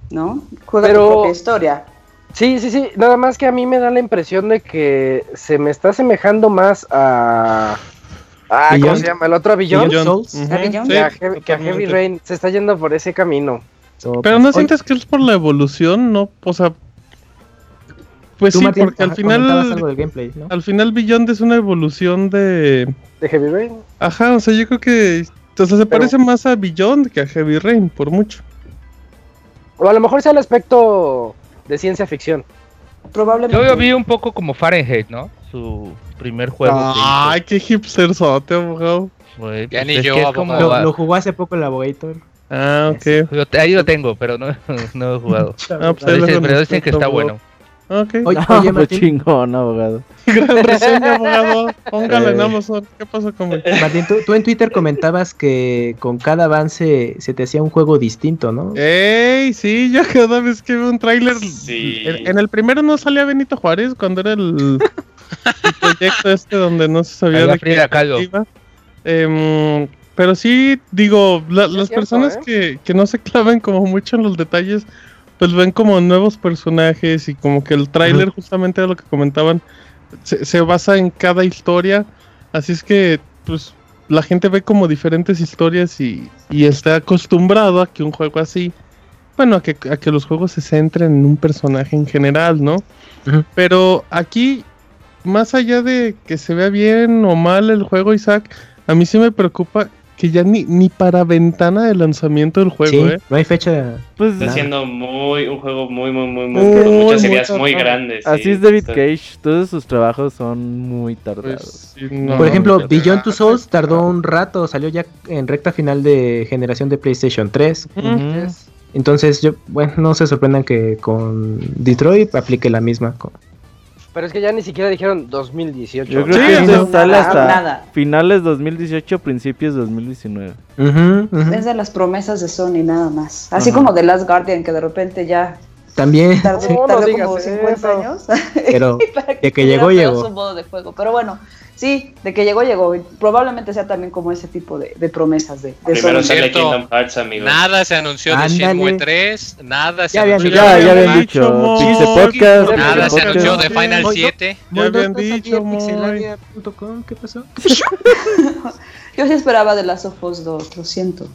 Speaker 7: ¿no? Juega
Speaker 2: Pero-
Speaker 7: tu propia historia.
Speaker 2: Sí, sí, sí. Nada más que a mí me da la impresión de que se me está asemejando más a. a ¿Cómo se llama? El otro a Beyond.
Speaker 4: Beyond. Souls.
Speaker 9: Ujú,
Speaker 7: ¿A Beyond?
Speaker 9: sí,
Speaker 2: que, a Heavy, que a Heavy
Speaker 9: totalmente.
Speaker 2: Rain. Se está yendo por ese camino.
Speaker 4: So,
Speaker 9: Pero
Speaker 4: pues,
Speaker 9: no
Speaker 4: hoy-
Speaker 9: sientes que es por la evolución, ¿no? O sea, pues
Speaker 4: tú,
Speaker 9: sí,
Speaker 4: Martín,
Speaker 9: porque al
Speaker 4: algo
Speaker 9: final,
Speaker 4: del gameplay, ¿no?
Speaker 9: al final Beyond es una evolución de,
Speaker 2: De Heavy Rain.
Speaker 9: ajá, o sea, yo creo que, o sea, se parece más a Beyond que a Heavy Rain, por mucho.
Speaker 2: O a lo mejor sea el aspecto de ciencia ficción.
Speaker 7: Probablemente.
Speaker 8: Yo lo vi un poco como Fahrenheit, ¿no? Su primer juego.
Speaker 9: Ay, qué hipsterzote, abogado.
Speaker 8: güey.
Speaker 6: Ya
Speaker 8: Pues
Speaker 6: ni yo,
Speaker 8: que como-
Speaker 4: Lo, lo jugó hace poco el Abogator.
Speaker 9: Ah, ok.
Speaker 8: Ahí lo tengo, pero no, no he jugado.
Speaker 9: Ah, pues
Speaker 8: dicen, pero dicen que está bueno.
Speaker 9: Ok.
Speaker 4: Oye,
Speaker 5: No,
Speaker 4: oye, Martín,
Speaker 5: chingón, abogado.
Speaker 9: Gran reseña, abogado. Póngala en
Speaker 5: Eh.
Speaker 9: Amazon. ¿Qué pasó con él?
Speaker 4: Martín, tú, tú en Twitter comentabas que con cada avance se te hacía un juego distinto, ¿no?
Speaker 9: Ey, sí, yo cada vez que veo un tráiler.
Speaker 3: Sí.
Speaker 9: En, en el primero no salía Benito Juárez cuando era el, el proyecto este donde no se sabía de
Speaker 8: Frida
Speaker 9: qué iba. Em, pero sí, digo, la-
Speaker 2: Sí,
Speaker 9: las
Speaker 2: cierto,
Speaker 9: personas
Speaker 2: ¿eh?
Speaker 9: que, que no se claven como mucho en los detalles, pues ven como nuevos personajes y como que el tráiler, justamente de lo que comentaban, se, se basa en cada historia. Así es que, pues, la gente ve como diferentes historias y, y está acostumbrado a que un juego así, bueno, a que, a que los juegos se centren en un personaje en general, ¿no? Pero aquí, más allá de que se vea bien o mal el juego, Isaac, a mí sí me preocupa que ya ni, ni para ventana de lanzamiento del juego,
Speaker 4: sí,
Speaker 9: ¿eh?
Speaker 4: no hay fecha.
Speaker 5: Pues
Speaker 3: Está
Speaker 4: Nada.
Speaker 3: siendo muy, un juego muy, muy, muy, muy,
Speaker 9: Muy,
Speaker 3: con muchas ideas muy grandes. sí.
Speaker 5: así es David
Speaker 3: Está-
Speaker 5: Cage. Todos sus trabajos son muy tardados.
Speaker 9: Pues, sí, no,
Speaker 4: Por ejemplo, Beyond Two Souls tardó un rato, salió ya en recta final de generación de PlayStation 3.
Speaker 9: Ujú.
Speaker 5: Ujú.
Speaker 4: Entonces, yo, bueno, no se sorprendan que con Detroit aplique la misma.
Speaker 2: Pero es que ya ni siquiera dijeron 2018.
Speaker 5: Yo creo
Speaker 9: Sí,
Speaker 5: que
Speaker 9: o sea,
Speaker 5: sale
Speaker 7: nada,
Speaker 5: hasta
Speaker 7: nada.
Speaker 5: finales 2018, principios 2019.
Speaker 4: Ujú, ujú.
Speaker 7: Es de las promesas de Sony nada más. Así
Speaker 4: Ajá.
Speaker 7: como The Last Guardian, que de repente ya
Speaker 4: También,
Speaker 7: tardó,
Speaker 4: sí,
Speaker 2: no
Speaker 7: tardó
Speaker 2: digas
Speaker 7: como 50
Speaker 2: eso.
Speaker 7: años.
Speaker 4: pero de que
Speaker 7: tuviera
Speaker 4: llegó, llegó.
Speaker 7: su modo de juego. Pero bueno, sí, de que llegó, llegó. Y Probablemente sea también como ese tipo de, de promesas de, de
Speaker 3: Primero sale
Speaker 6: Cierto.
Speaker 3: Kingdom Hearts, amigos.
Speaker 6: Nada se anunció de
Speaker 4: Ándale.
Speaker 6: Shenmue 3, nada se
Speaker 4: Ya
Speaker 6: anunció.
Speaker 5: Ya,
Speaker 6: de
Speaker 5: ya
Speaker 6: Final-
Speaker 5: habían dicho.
Speaker 9: Moy.
Speaker 5: Pixel Podcast.
Speaker 2: Nada
Speaker 5: Pixel
Speaker 6: se anunció de. Final
Speaker 4: Moy,
Speaker 6: 7.
Speaker 9: Ya habían dicho, Moy.
Speaker 4: pixelania.com, ¿Qué pasó?
Speaker 7: Yo sí esperaba de Last of Us 2, lo siento.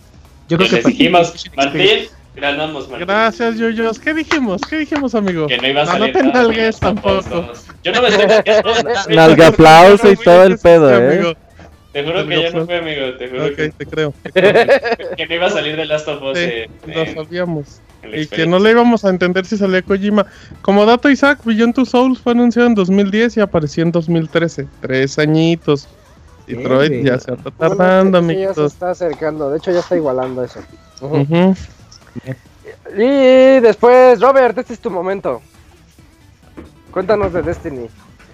Speaker 4: Yo creo
Speaker 3: Que
Speaker 4: que
Speaker 3: les dijimos, Martín, ganamos, Martín.
Speaker 9: Gracias, Yoyos. ¿Qué dijimos? ¿Qué dijimos, amigo?
Speaker 3: Que no iba a
Speaker 9: No, no
Speaker 3: salir
Speaker 9: te
Speaker 3: nada,
Speaker 9: nalgues
Speaker 3: tampoco.
Speaker 9: tampoco.
Speaker 3: Yo no me estoy nalgueando.
Speaker 5: Nalga aplauso y todo el pedo,
Speaker 9: Sí,
Speaker 5: eh.
Speaker 9: amigo.
Speaker 3: Te juro que ya no fue, amigo. Te juro que,
Speaker 9: te creo.
Speaker 3: que no iba a salir de Last of Us.
Speaker 9: Sí,
Speaker 3: eh,
Speaker 9: lo sabíamos. Y que no le íbamos a entender si salía Kojima. Como dato, Isaac, Beyond Two Souls fue anunciado en 2010 y apareció en 2013. Tres añitos. Detroit
Speaker 4: Bien,
Speaker 9: ya se está tardando,
Speaker 2: Bueno, sí, ya se
Speaker 9: amiguitos.
Speaker 2: está acercando. De hecho, ya está igualando eso. Y después, Robert, este es tu momento. Cuéntanos de Destiny.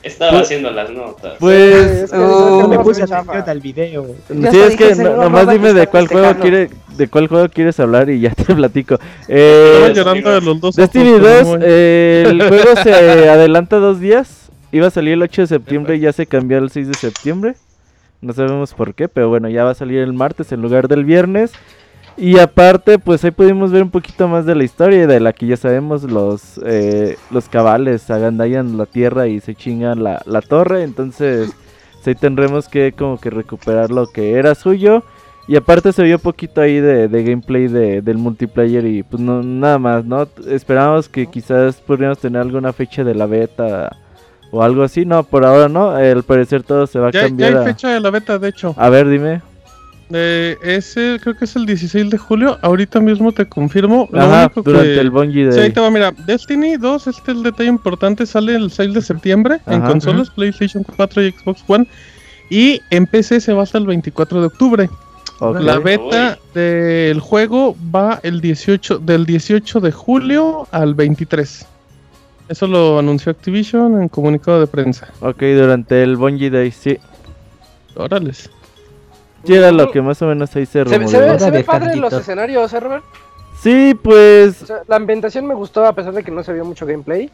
Speaker 3: Estaba haciendo las notas.
Speaker 5: Pues,
Speaker 2: es que
Speaker 7: oh,
Speaker 2: no
Speaker 4: me
Speaker 2: se
Speaker 4: puse al video.
Speaker 7: Ya
Speaker 5: sí, es que no- nomás
Speaker 7: Robert
Speaker 5: dime de cuál juego quiere, de cuál juego quieres hablar y ya te platico.
Speaker 9: Estaba
Speaker 5: Eh,
Speaker 9: llorando de los dos.
Speaker 5: Destiny
Speaker 9: ojos,
Speaker 5: 2,
Speaker 9: como-
Speaker 5: eh, el juego se adelanta dos días. Iba a salir el 8 de septiembre y ya se cambió al 6 de septiembre. No sabemos por qué, pero bueno, ya va a salir el martes en lugar del viernes. Y aparte, pues ahí pudimos ver un poquito más de la historia, de la que ya sabemos, los, eh, los cabales agandallan la tierra y se chingan la, la torre. Entonces, ahí tendremos que como que recuperar lo que era suyo. Y aparte se vio poquito ahí de, de gameplay de, del multiplayer y pues no, nada más, ¿no? Esperábamos que quizás podríamos tener alguna fecha de la beta o algo así, no, por ahora no, al parecer todo se va a
Speaker 9: Ya, ya
Speaker 5: cambiar
Speaker 9: hay
Speaker 5: a...
Speaker 9: fecha de la beta, de hecho.
Speaker 5: A ver, dime.
Speaker 9: Eh, ese creo que es el 16 de julio. Ahorita mismo te confirmo. Lo
Speaker 5: Ajá,
Speaker 9: único
Speaker 5: durante
Speaker 9: que-
Speaker 5: el Bungie
Speaker 9: Sí, ahí
Speaker 5: Day.
Speaker 9: te va, mira, Destiny 2, este es el detalle importante, sale el 6 de septiembre en
Speaker 5: Ajá.
Speaker 9: consolas, PlayStation 4 y Xbox One. Y en PC se va hasta el 24 de octubre.
Speaker 5: Ok.
Speaker 9: La beta del juego va el 18, del 18 de julio al 23. Eso lo anunció Activision en comunicado de prensa.
Speaker 5: Ok, durante el Bungie Day, sí.
Speaker 9: Órales.
Speaker 5: Sí, era lo que más o menos ahí se
Speaker 2: Se, se ve, se ve padre los escenarios, ¿eh, Robert?
Speaker 5: Sí, pues
Speaker 2: O sea, la ambientación me gustó a pesar de que no se vio mucho gameplay.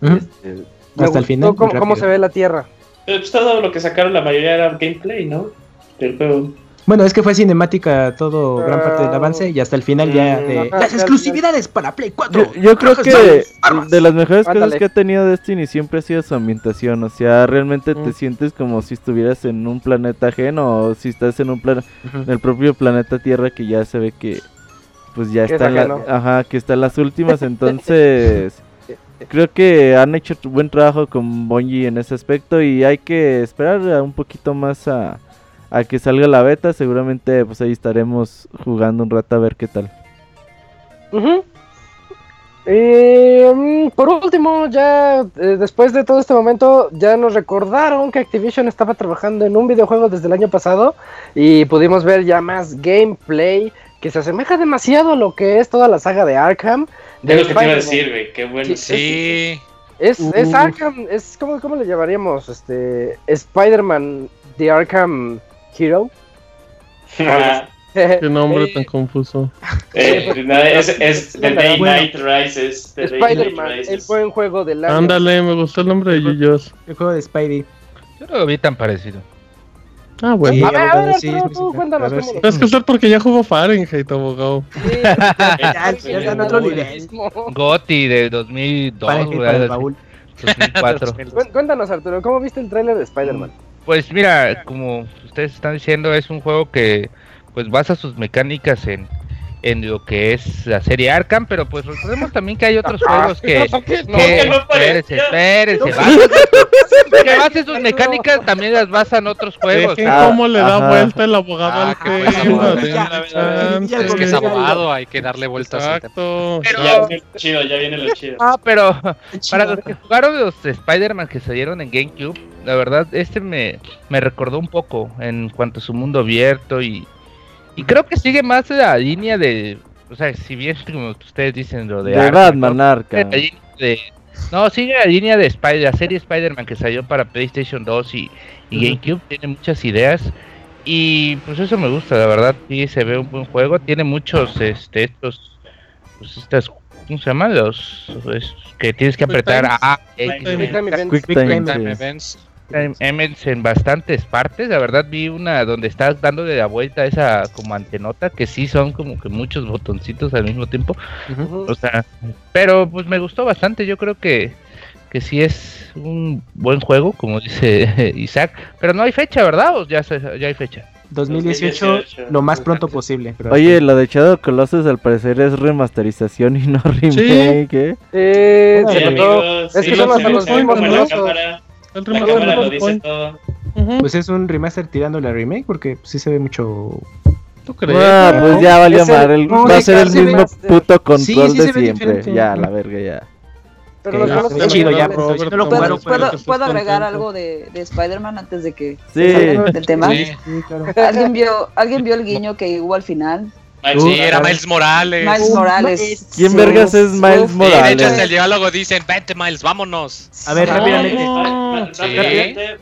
Speaker 4: Ujú.
Speaker 2: Este, me
Speaker 4: Hasta el final,
Speaker 2: Cómo, cómo se ve la tierra.
Speaker 3: Pero pues todo lo que sacaron la mayoría era gameplay, ¿no? Del juego.
Speaker 4: Bueno, es que fue cinemática todo, gran parte del
Speaker 2: Ah.
Speaker 4: avance y hasta el final ya
Speaker 3: Mm,
Speaker 4: de
Speaker 2: ajá,
Speaker 4: las exclusividades para Play 4.
Speaker 5: yo, yo creo que
Speaker 4: armas,
Speaker 5: de las mejores cosas que ha tenido Destiny siempre ha sido su ambientación. O sea, realmente te sientes como si estuvieras en un planeta ajeno o si estás en un plan en el propio planeta Tierra que ya se ve que pues ya
Speaker 2: es
Speaker 5: está en la- ajá, que está en las últimas, entonces creo que han hecho buen trabajo con Bungie en ese aspecto y hay que esperar un poquito más a, a que salga la beta, seguramente pues ahí estaremos jugando un rato a ver qué tal.
Speaker 2: Y, mm, por último, ya eh, después de todo este momento, ya nos recordaron que Activision estaba trabajando en un videojuego desde el año pasado y pudimos ver ya más gameplay que se asemeja demasiado a lo que es toda la saga de Arkham.
Speaker 3: Es
Speaker 2: de
Speaker 3: lo que te iba a decir, güey. Qué bueno.
Speaker 2: Sí,
Speaker 6: Sí,
Speaker 2: Es, es. Arkham, es ¿cómo, cómo le llamaríamos? Este Spider-Man de Arkham Hero.
Speaker 9: Qué nombre
Speaker 2: Eh,
Speaker 9: tan confuso.
Speaker 3: Eh, no, es, es The Day
Speaker 2: Bueno.
Speaker 3: Night Rises.
Speaker 2: Spider-Man, el buen juego del año.
Speaker 9: Ándale, me gustó el nombre de Yuyos.
Speaker 4: El juego de Spidey.
Speaker 8: Yo no lo vi tan parecido.
Speaker 9: Ah, bueno.
Speaker 4: Sí,
Speaker 2: A ver, a ver,
Speaker 4: sí,
Speaker 2: Arturo,
Speaker 4: sí,
Speaker 2: tú
Speaker 4: sí,
Speaker 2: cuéntanos
Speaker 4: ver
Speaker 2: lo-
Speaker 9: Es que usted porque ya jugó Fahrenheit, abogado.
Speaker 2: Sí,
Speaker 4: Ya, está en otro nivel.
Speaker 8: Goti de 2002,
Speaker 4: Fahrenheit
Speaker 8: güey,
Speaker 4: para el
Speaker 8: así,
Speaker 4: baúl.
Speaker 8: 2004.
Speaker 2: Cué- Cuéntanos, Arturo, ¿cómo viste el tráiler de Spider-Man?
Speaker 8: Pues mira, como ustedes están diciendo, es un juego que pues basa sus mecánicas en, en lo que es la serie Arkham, pero pues recordemos también que hay otros juegos que...
Speaker 2: Que no.
Speaker 8: que-
Speaker 3: que no
Speaker 8: espérese, que sus mecánicas también las basan otros juegos.
Speaker 5: Ah,
Speaker 9: cómo le da
Speaker 5: ajá.
Speaker 9: vuelta el abogado
Speaker 6: Ah,
Speaker 9: al
Speaker 6: pues,
Speaker 9: tema.
Speaker 6: abogado.
Speaker 4: Ya,
Speaker 6: es que es abogado, hay que darle vueltas.
Speaker 9: Exacto.
Speaker 8: Pero-
Speaker 3: Ya viene lo chido, ya viene lo chido.
Speaker 8: Ah, pero para los que jugaron los Spider-Man que salieron en GameCube, la verdad, este me, me recordó un poco en cuanto a su mundo abierto y, y creo que sigue más la línea de, o sea, si bien como ustedes dicen lo de,
Speaker 5: De
Speaker 8: Arkham,
Speaker 5: Batman
Speaker 8: ¿no?
Speaker 5: Arkham.
Speaker 8: La línea de- no, sigue la línea de Spider, la serie Spider-Man que salió para PlayStation 2 y. GameCube, tiene muchas ideas y pues eso me gusta, la verdad, sí se ve un buen juego, tiene muchos, este, estos, pues estas, ¿cómo se llaman? Los, es- que tienes que apretar. A,
Speaker 9: Quick
Speaker 8: X,
Speaker 9: times.
Speaker 2: Quick Time Events.
Speaker 6: Events
Speaker 8: en bastantes partes. La verdad vi una donde estás dándole la vuelta a esa como antenota, que sí son como que muchos botoncitos al mismo tiempo. O sea, pero pues me gustó bastante. Yo creo que, que sí es un buen juego, como dice Isaac. Pero no hay fecha, ¿verdad? ¿O ya, se- ya hay fecha?
Speaker 4: 2018,
Speaker 3: 2018.
Speaker 4: lo más pronto posible. pero
Speaker 5: Oye, la de Shadow Colossus al parecer es remasterización y no remake, ¿eh?
Speaker 2: Eh,
Speaker 3: Sí,
Speaker 2: se notó.
Speaker 3: amigos,
Speaker 2: es que
Speaker 3: sí,
Speaker 2: son hasta
Speaker 3: ve-
Speaker 2: los mismos
Speaker 3: la
Speaker 9: El
Speaker 3: la cámara
Speaker 9: de
Speaker 3: lo dice
Speaker 9: Point.
Speaker 3: todo.
Speaker 9: Ujú.
Speaker 4: Pues es un remaster tirándole a remake porque sí se ve mucho.
Speaker 9: ¿Tú crees?
Speaker 5: Ah, pues ya valió madre, el-
Speaker 2: no,
Speaker 5: va a ser el mismo
Speaker 2: remaster.
Speaker 5: puto control
Speaker 4: Sí, sí
Speaker 5: de siempre.
Speaker 4: diferente.
Speaker 5: Ya, la verga, ya.
Speaker 2: Pero los son
Speaker 4: chido, ya, no lo jugaron,
Speaker 7: ¿Puedo, agregar algo de, de Spider-Man antes de que
Speaker 5: Sí.
Speaker 7: salgamos del tema?
Speaker 6: Sí.
Speaker 4: Sí, claro.
Speaker 7: ¿Alguien vio, ¿Alguien vio el guiño que hubo al final?
Speaker 3: Miles
Speaker 6: Sí, era
Speaker 3: Morales.
Speaker 6: Miles Morales.
Speaker 7: Miles Morales.
Speaker 5: ¿Quién
Speaker 7: Sí,
Speaker 5: vergas es Miles.
Speaker 6: Sí, de hecho,
Speaker 5: Morales?
Speaker 6: hasta el diálogo dicen, vente Miles, vámonos.
Speaker 4: A ver, rápidamente.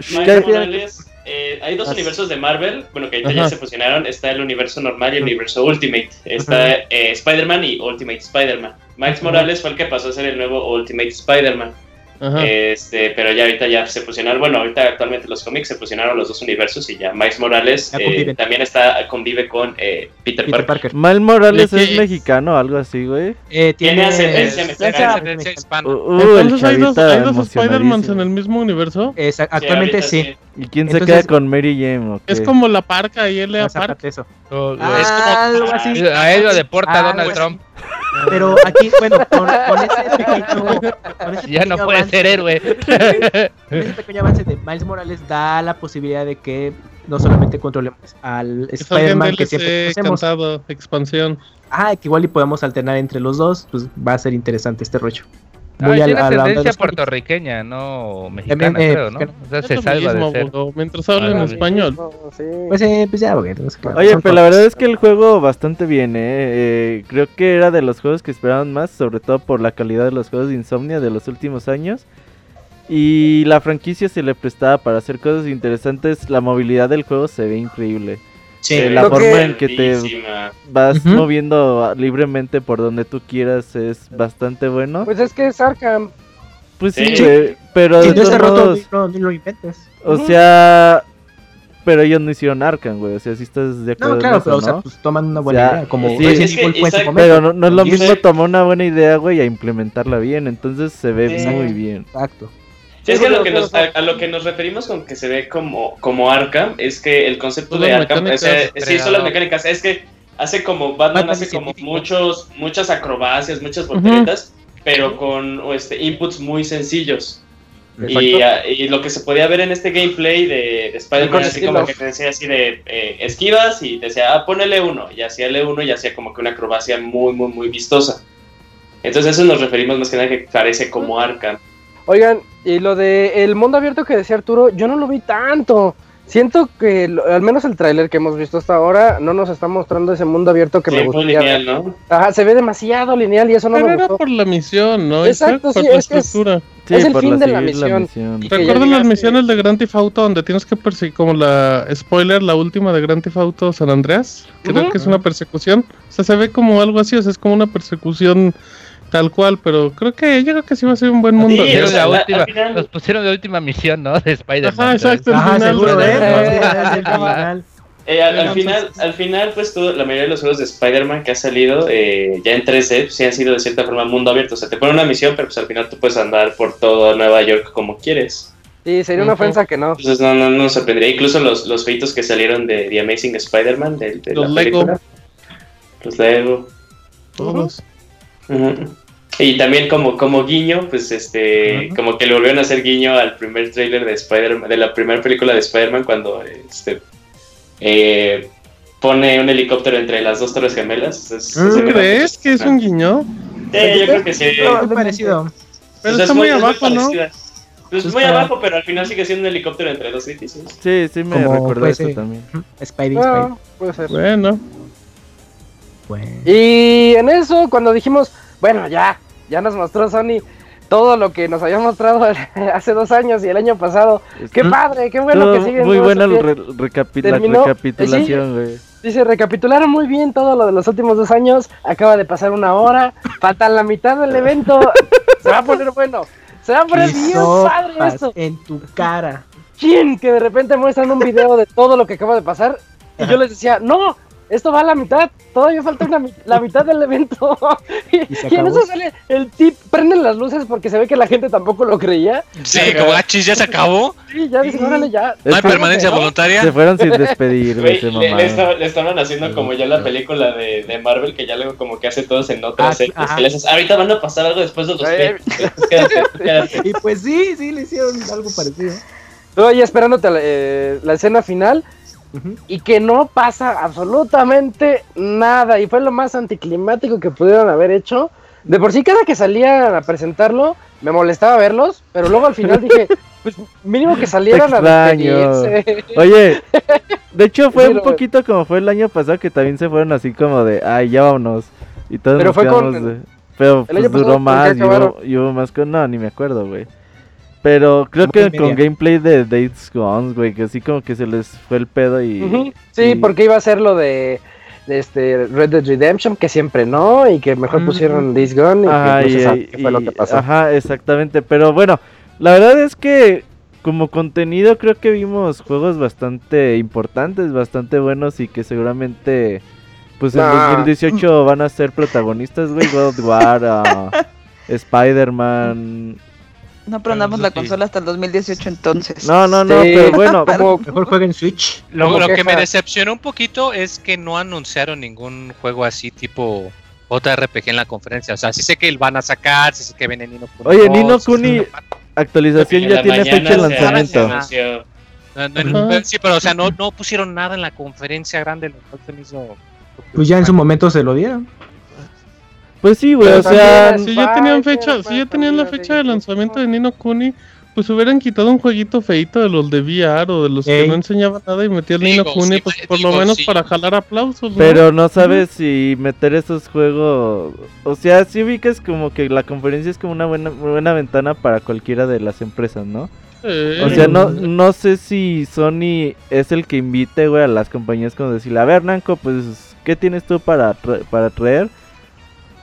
Speaker 6: Sí.
Speaker 3: Miles Morales, eh, hay dos
Speaker 2: Así.
Speaker 3: universos de Marvel, bueno, que ahorita
Speaker 9: Ajá.
Speaker 3: ya se fusionaron. Está el universo normal y el universo Ultimate. Está eh, Spider-Man y Ultimate Spider-Man. Miles
Speaker 9: Ajá.
Speaker 3: Morales fue el que pasó a ser el nuevo Ultimate Spider-Man.
Speaker 9: Ajá.
Speaker 3: Este, pero ya ahorita ya se fusionaron, bueno, ahorita actualmente los cómics se fusionaron los dos universos y ya Miles Morales
Speaker 4: Ya
Speaker 3: eh, también está convive con eh, Peter,
Speaker 4: Peter
Speaker 3: Parker.
Speaker 4: Parker.
Speaker 5: Miles Morales
Speaker 9: ¿De
Speaker 5: es mexicano, algo así, güey.
Speaker 4: Eh,
Speaker 3: Tiene
Speaker 4: tiene.
Speaker 3: ascendencia mexicana.
Speaker 6: Ascendencia hispana.
Speaker 5: Uh, uh, el
Speaker 9: Entonces hay dos, dos Spider-Mans en el mismo universo.
Speaker 3: Sí,
Speaker 4: actualmente sí.
Speaker 5: ¿Y quién se queda con Mary Jane? o
Speaker 9: Es como la parca y L.A.
Speaker 4: Más
Speaker 9: Park.
Speaker 4: aparte de eso.
Speaker 8: O-
Speaker 4: Ah, algo así.
Speaker 8: a él lo deporta
Speaker 4: Ah,
Speaker 8: Donald
Speaker 4: pues,
Speaker 8: Trump.
Speaker 4: Pero aquí, bueno, con, con ese pequeño. con ese
Speaker 8: Ya no
Speaker 4: pequeño
Speaker 8: puede
Speaker 4: avance-
Speaker 8: ser héroe.
Speaker 4: Con ese pequeño avance de Miles Morales da la posibilidad de que no solamente controlemos al Spider-Man que siempre conocemos.
Speaker 9: cantado, expansión.
Speaker 4: Ah, que igual y podemos alternar entre los dos, pues va a ser interesante este rollo.
Speaker 8: Ah,
Speaker 4: Muy al-
Speaker 8: tiene
Speaker 4: a la onda de
Speaker 8: tendencia puertorriqueña, no mexicana,
Speaker 4: eh,
Speaker 8: creo, ¿no? O sea, se salva
Speaker 9: mismo,
Speaker 8: de ser.
Speaker 9: bro, mientras hablen en
Speaker 8: Ah,
Speaker 9: español.
Speaker 2: Sí.
Speaker 4: Pues, eh, pues ya, güey, no sé qué.
Speaker 5: Oye, pero la
Speaker 4: cosas.
Speaker 5: verdad es que el juego bastante bien, ¿eh? Eh, Creo que era de los juegos que esperaban más, sobre todo por la calidad de los juegos de Insomnia de los últimos años. Y la franquicia se le prestaba para hacer cosas interesantes. La movilidad del juego se ve increíble.
Speaker 4: Sí,
Speaker 5: Eh, la forma
Speaker 2: que-
Speaker 5: en que te vas moviendo libremente por donde tú quieras es bastante bueno.
Speaker 2: Pues es que es Arkham.
Speaker 5: Pues sí,
Speaker 3: Sí.
Speaker 5: güey, pero
Speaker 4: si
Speaker 5: de
Speaker 4: no está
Speaker 5: todos
Speaker 4: roto, ni lo inventes.
Speaker 5: o sea, pero ellos no hicieron Arkham, güey, o sea, si estás de acuerdo
Speaker 4: No,
Speaker 5: en
Speaker 4: claro,
Speaker 5: eso,
Speaker 4: pero o sea, pues toman una buena
Speaker 5: O sea,
Speaker 4: idea, como
Speaker 5: sí.
Speaker 3: Es que.
Speaker 5: Pero no, no es lo mismo tomar una buena idea, güey, a implementarla bien, entonces se ve muy bien.
Speaker 4: Exacto.
Speaker 3: Sí, es que a lo que, nos, a, lo que nos referimos con que se ve como, como Arkham es que el concepto de Arkham, o sea, sí, son las mecánicas, es que hace como Batman
Speaker 4: Batman
Speaker 3: hace como muchos, muchas acrobacias, muchas volteretas, pero con este, inputs muy sencillos. Y, ah, y lo que se podía ver en este gameplay de, de Spider-Man, así como que te decía así de eh, esquivas y te decía, ah, ponele uno, y hacía el uno y hacía como que una acrobacia muy, muy, muy vistosa. Entonces a eso nos referimos más que nada que parece como Arkham.
Speaker 2: Oigan, y lo de el mundo abierto que decía Arturo, yo no lo vi tanto. Siento que lo- al menos el tráiler que hemos visto hasta ahora no nos está mostrando ese mundo abierto que
Speaker 3: Sí,
Speaker 2: me gustaría.
Speaker 3: lineal,
Speaker 2: ver.
Speaker 3: ¿no?
Speaker 2: Ajá, se ve demasiado lineal y eso no
Speaker 9: Pero
Speaker 2: me gustó.
Speaker 9: por la misión, ¿no?
Speaker 2: Exacto, sí,
Speaker 9: por la
Speaker 2: es que es-
Speaker 9: estructura.
Speaker 5: Sí,
Speaker 2: Es el fin de la misión.
Speaker 9: ¿Te
Speaker 2: Y que ya
Speaker 9: acuerdas las misiones de Grand Theft Auto donde tienes que perseguir, como la spoiler, la última de Grand Theft Auto San Andreas? Creo que es una persecución. O sea, se ve como algo así, o sea, es como una persecución tal cual, pero creo que yo creo que sí va a ser un buen mundo.
Speaker 3: Sí,
Speaker 8: la
Speaker 3: la-
Speaker 8: última-
Speaker 3: al final-
Speaker 8: Nos pusieron la última misión, ¿no? De Spider-Man.
Speaker 9: Ajá, exacto.
Speaker 3: al, final,
Speaker 9: pues,
Speaker 3: al final, pues todo, la mayoría de los juegos de Spider-Man que ha salido eh, ya en 3D, pues, sí han sido de cierta forma mundo abierto. O sea, te ponen una misión, pero pues al final tú puedes andar por todo Nueva York como quieres.
Speaker 2: Sí, sería una
Speaker 9: Ujú.
Speaker 2: ofensa que no.
Speaker 3: Entonces no, no, no nos sorprendería. Incluso los, los feitos que salieron de The Amazing Spider-Man, de, de
Speaker 9: Los
Speaker 3: la
Speaker 9: Lego.
Speaker 3: película. Los Lego.
Speaker 9: Todos.
Speaker 3: Ujú. Y también como, como guiño, pues este, como que le volvieron a hacer guiño al primer tráiler de Spider-Man, de la primera película de Spider-Man cuando este eh, pone un helicóptero entre las dos torres gemelas. Es- es-
Speaker 9: ¿Tú crees que es un guiño?
Speaker 3: Sí, yo creo que sí.
Speaker 4: No, parecido.
Speaker 9: Pero
Speaker 3: O sea,
Speaker 9: está
Speaker 3: es
Speaker 9: muy abajo, ¿no?
Speaker 3: Pues
Speaker 4: Pues
Speaker 3: muy
Speaker 4: está-
Speaker 3: abajo, pero al final sigue siendo un helicóptero entre dos edificios.
Speaker 5: Sí, sí me recordó
Speaker 4: puede
Speaker 5: eso también.
Speaker 4: Spidey, Spidey.
Speaker 2: Ah, puede ser.
Speaker 9: Bueno,
Speaker 4: Bueno.
Speaker 2: Y en eso, cuando dijimos, bueno, ya, ya nos mostró Sony todo lo que nos había mostrado hace dos años y el año pasado. Qué padre, qué bueno
Speaker 5: Todo
Speaker 2: que siguen.
Speaker 5: muy buena re- recapi- la
Speaker 2: terminó-
Speaker 5: recapitulación, güey.
Speaker 2: Dice, recapitularon muy bien todo lo de los últimos dos años. Acaba de pasar una hora. Falta la mitad del evento. Se va a poner bueno. Se va a poner
Speaker 4: ¿Qué
Speaker 2: bien padre esto.
Speaker 4: en tu cara.
Speaker 2: ¿Quién? Que de repente muestran un video de todo lo que acaba de pasar. Y yo les decía, no, esto va a la mitad. Todavía falta una, la mitad del evento. y,
Speaker 4: ¿Y
Speaker 2: en eso sale el tip. Prenden las luces porque se ve que la gente tampoco lo creía.
Speaker 6: Sí, como achis, ya se acabó.
Speaker 2: Sí, ya dicen, órale, ya.
Speaker 6: No hay permanencia
Speaker 2: ¿no?
Speaker 6: voluntaria.
Speaker 5: Se fueron sin despedir, güey,
Speaker 3: le, estaban haciendo como ya la película de, de Marvel, que ya luego como que hace todos en otras
Speaker 4: Ah,
Speaker 3: haces, ahorita van a pasar algo después de los. Quédate, quédate.
Speaker 4: Y pues sí, sí, le hicieron algo parecido.
Speaker 2: Tú ahí esperándote la, eh, la escena final. Y que no pasa absolutamente nada. Y fue lo más anticlimático que pudieron haber hecho. De por sí, cada que salían a presentarlo, me molestaba verlos, pero luego al final dije, pues mínimo que salieran a despedirse.
Speaker 5: Oye, de hecho fue un poquito como fue el año pasado que también se fueron así como de, ay, ya vámonos. Y todos
Speaker 2: Pero
Speaker 5: nos
Speaker 2: fue con-
Speaker 5: de- Pero pues duró
Speaker 2: ¿con qué
Speaker 5: más y hubo, y hubo más con... No, ni me acuerdo, güey. Pero creo que con gameplay de Dates Gone, güey, que así como que se les fue el pedo y...
Speaker 2: Sí,
Speaker 5: y-
Speaker 2: porque iba a ser lo de, de este Red Dead Redemption, que siempre no, y que mejor pusieron This Gone, y
Speaker 5: Ajá,
Speaker 2: que no se
Speaker 5: y-
Speaker 2: sabe qué fue lo que pasó.
Speaker 5: Ajá, exactamente. Pero bueno, la verdad es que como contenido creo que vimos juegos bastante importantes, bastante buenos y que seguramente pues en
Speaker 2: Nah.
Speaker 5: 2018 van a ser protagonistas, güey. God of War, ah, Spider-Man.
Speaker 7: No prendamos la
Speaker 8: Sí.
Speaker 7: consola hasta el 2018 entonces.
Speaker 5: No, no, no,
Speaker 2: Sí.
Speaker 5: pero bueno.
Speaker 2: Como-
Speaker 4: Mejor jueguen Switch.
Speaker 6: Lo, que me decepcionó un poquito es que no anunciaron ningún juego así tipo JRPG en la conferencia. O sea, sí sé que van a sacar, sí sé que viene Nino Kuni.
Speaker 5: Oye,
Speaker 6: 2,
Speaker 5: Nino Kuni actualización ya tiene fecha de lanzamiento.
Speaker 6: No, no, sí, pero o sea, no, no pusieron nada en la conferencia grande, lo cual se me hizo-
Speaker 4: Pues ya en su momento se lo dieron.
Speaker 5: Pues sí, güey, o sea,
Speaker 9: Si ya tenían fecha, si ya tenían la fecha de lanzamiento de Nino Kuni, pues hubieran quitado un jueguito feito de los de VR o de los que no enseñaban nada y metían Nino Kuni,
Speaker 6: sí,
Speaker 9: pues
Speaker 6: digo,
Speaker 9: por lo menos
Speaker 6: sí.
Speaker 9: para jalar aplausos, ¿no?
Speaker 5: pero no sabes si meter esos juegos. O sea, sí vi que es como que la conferencia es como una buena, buena ventana para cualquiera de las empresas, ¿no? O sea, no, no sé si Sony es el que invite, güey, a las compañías como decirle, a ver, Nanco, pues, ¿qué tienes tú para, tra- para traer?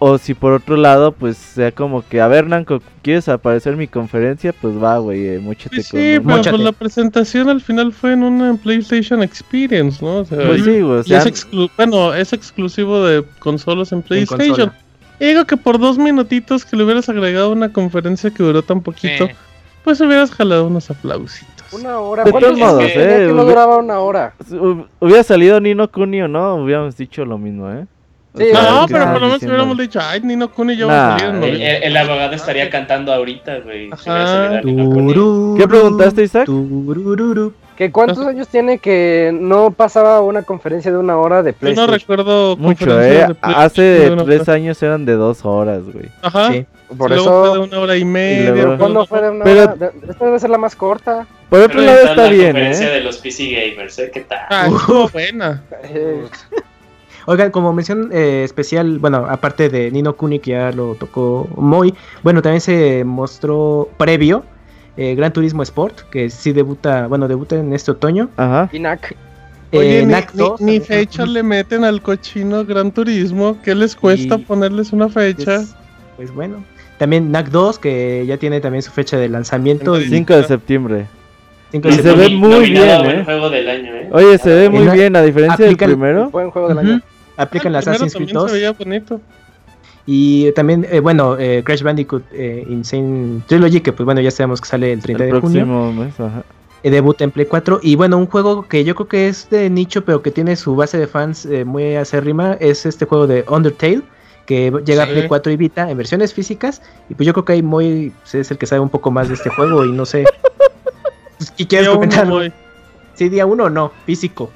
Speaker 5: O si por otro lado, pues, sea como que, a ver, Nanco, ¿quieres aparecer en mi conferencia? Pues va, güey, eh, móchate
Speaker 9: Pues
Speaker 5: con
Speaker 9: sí, pero pues la presentación al final fue en una PlayStation Experience, ¿no? O sea,
Speaker 5: Pues sí, güey, o sea,
Speaker 9: es exclu- bueno, es exclusivo de consolas en PlayStation. Y digo que por dos minutitos que le hubieras agregado una conferencia que duró tan poquito,
Speaker 6: Eh,
Speaker 9: pues hubieras jalado unos aplausitos.
Speaker 2: Una hora.
Speaker 5: De
Speaker 2: ¿Cuántos
Speaker 5: todos modos,
Speaker 2: tenía
Speaker 5: eh,
Speaker 2: que no duraba una hora.
Speaker 5: hu- hubiera salido Nino Kuni o no, hubiéramos dicho lo mismo, ¿eh?
Speaker 2: Sí,
Speaker 9: No,
Speaker 5: ¿qué
Speaker 9: pero por lo menos hubiéramos dicho, ay, Nino Kuni va
Speaker 5: Nah,
Speaker 9: a salir
Speaker 5: eh,
Speaker 3: El, el- el abogado estaría cantando ahorita, güey. si
Speaker 5: ¿Qué preguntaste, Isaac?
Speaker 4: turururu.
Speaker 2: ¿Que ¿Cuántos años tiene que no pasaba una conferencia de una hora de
Speaker 9: Yo no
Speaker 2: PlayStation?
Speaker 9: recuerdo
Speaker 5: Mucho, ¿eh?
Speaker 9: de PlayStation
Speaker 5: Hace
Speaker 9: de
Speaker 5: tres
Speaker 9: hora.
Speaker 5: años eran de dos horas, güey.
Speaker 9: Ajá.
Speaker 4: Sí.
Speaker 2: Por
Speaker 9: luego fue de
Speaker 2: eso.
Speaker 9: una hora y media.
Speaker 5: luego-
Speaker 9: luego-
Speaker 2: ¿Cuándo fue de una
Speaker 5: Pero-
Speaker 2: hora? De- Esta debe ser la más corta.
Speaker 5: Por otro
Speaker 3: Pero
Speaker 5: lado
Speaker 3: está la
Speaker 5: bien,
Speaker 3: conferencia
Speaker 5: ¿eh?
Speaker 3: de los PC gamers, ¿eh? ¿Qué tal?
Speaker 9: Ah, estuvo buena.
Speaker 4: Oigan, como mención eh, especial, bueno, aparte de Nino Kuni que ya lo tocó Moy, bueno, también se mostró previo eh, Gran Turismo Sport, que sí debuta, bueno, debuta en este otoño.
Speaker 5: Ajá.
Speaker 2: Inac.
Speaker 9: Oye,
Speaker 4: Eh,
Speaker 9: ni,
Speaker 4: NAC
Speaker 9: ni-
Speaker 4: 2
Speaker 9: ni fecha le meten al cochino Gran Turismo. ¿Qué les cuesta
Speaker 4: Y-
Speaker 9: ponerles una fecha?
Speaker 4: Pues, pues bueno. También NAC 2, que ya tiene también su fecha de lanzamiento.
Speaker 9: Sí.
Speaker 4: y
Speaker 5: 5 de septiembre.
Speaker 4: 5
Speaker 5: y
Speaker 4: de
Speaker 5: se ve muy bien, ¿eh?
Speaker 3: juego del año, ¿eh?
Speaker 5: Oye, se ve muy
Speaker 4: En la-
Speaker 5: bien, a diferencia del primero.
Speaker 2: Buen juego del año.
Speaker 4: Aplican
Speaker 9: Ah,
Speaker 4: las Assassin's Creed
Speaker 9: también
Speaker 4: 2.
Speaker 9: se veía bonito.
Speaker 4: Y también, eh, bueno, eh, Crash Bandicoot eh, Insane Trilogy, que pues bueno, ya sabemos que sale el 30
Speaker 5: El
Speaker 4: de junio.
Speaker 5: próximo mes, ajá.
Speaker 4: eh, debuta en Play 4. Y bueno, un juego que yo creo que es de nicho, pero que tiene su base de fans eh, muy acérrima, es este juego de Undertale, que llega
Speaker 9: Sí.
Speaker 4: a Play 4 y Vita en versiones físicas. Y pues yo creo que hay muy, pues, es el que sabe un poco más de este juego y no sé. ¿Y quieres
Speaker 9: Día uno,
Speaker 4: comentar?
Speaker 9: güey.
Speaker 4: Sí, día uno o no, físico.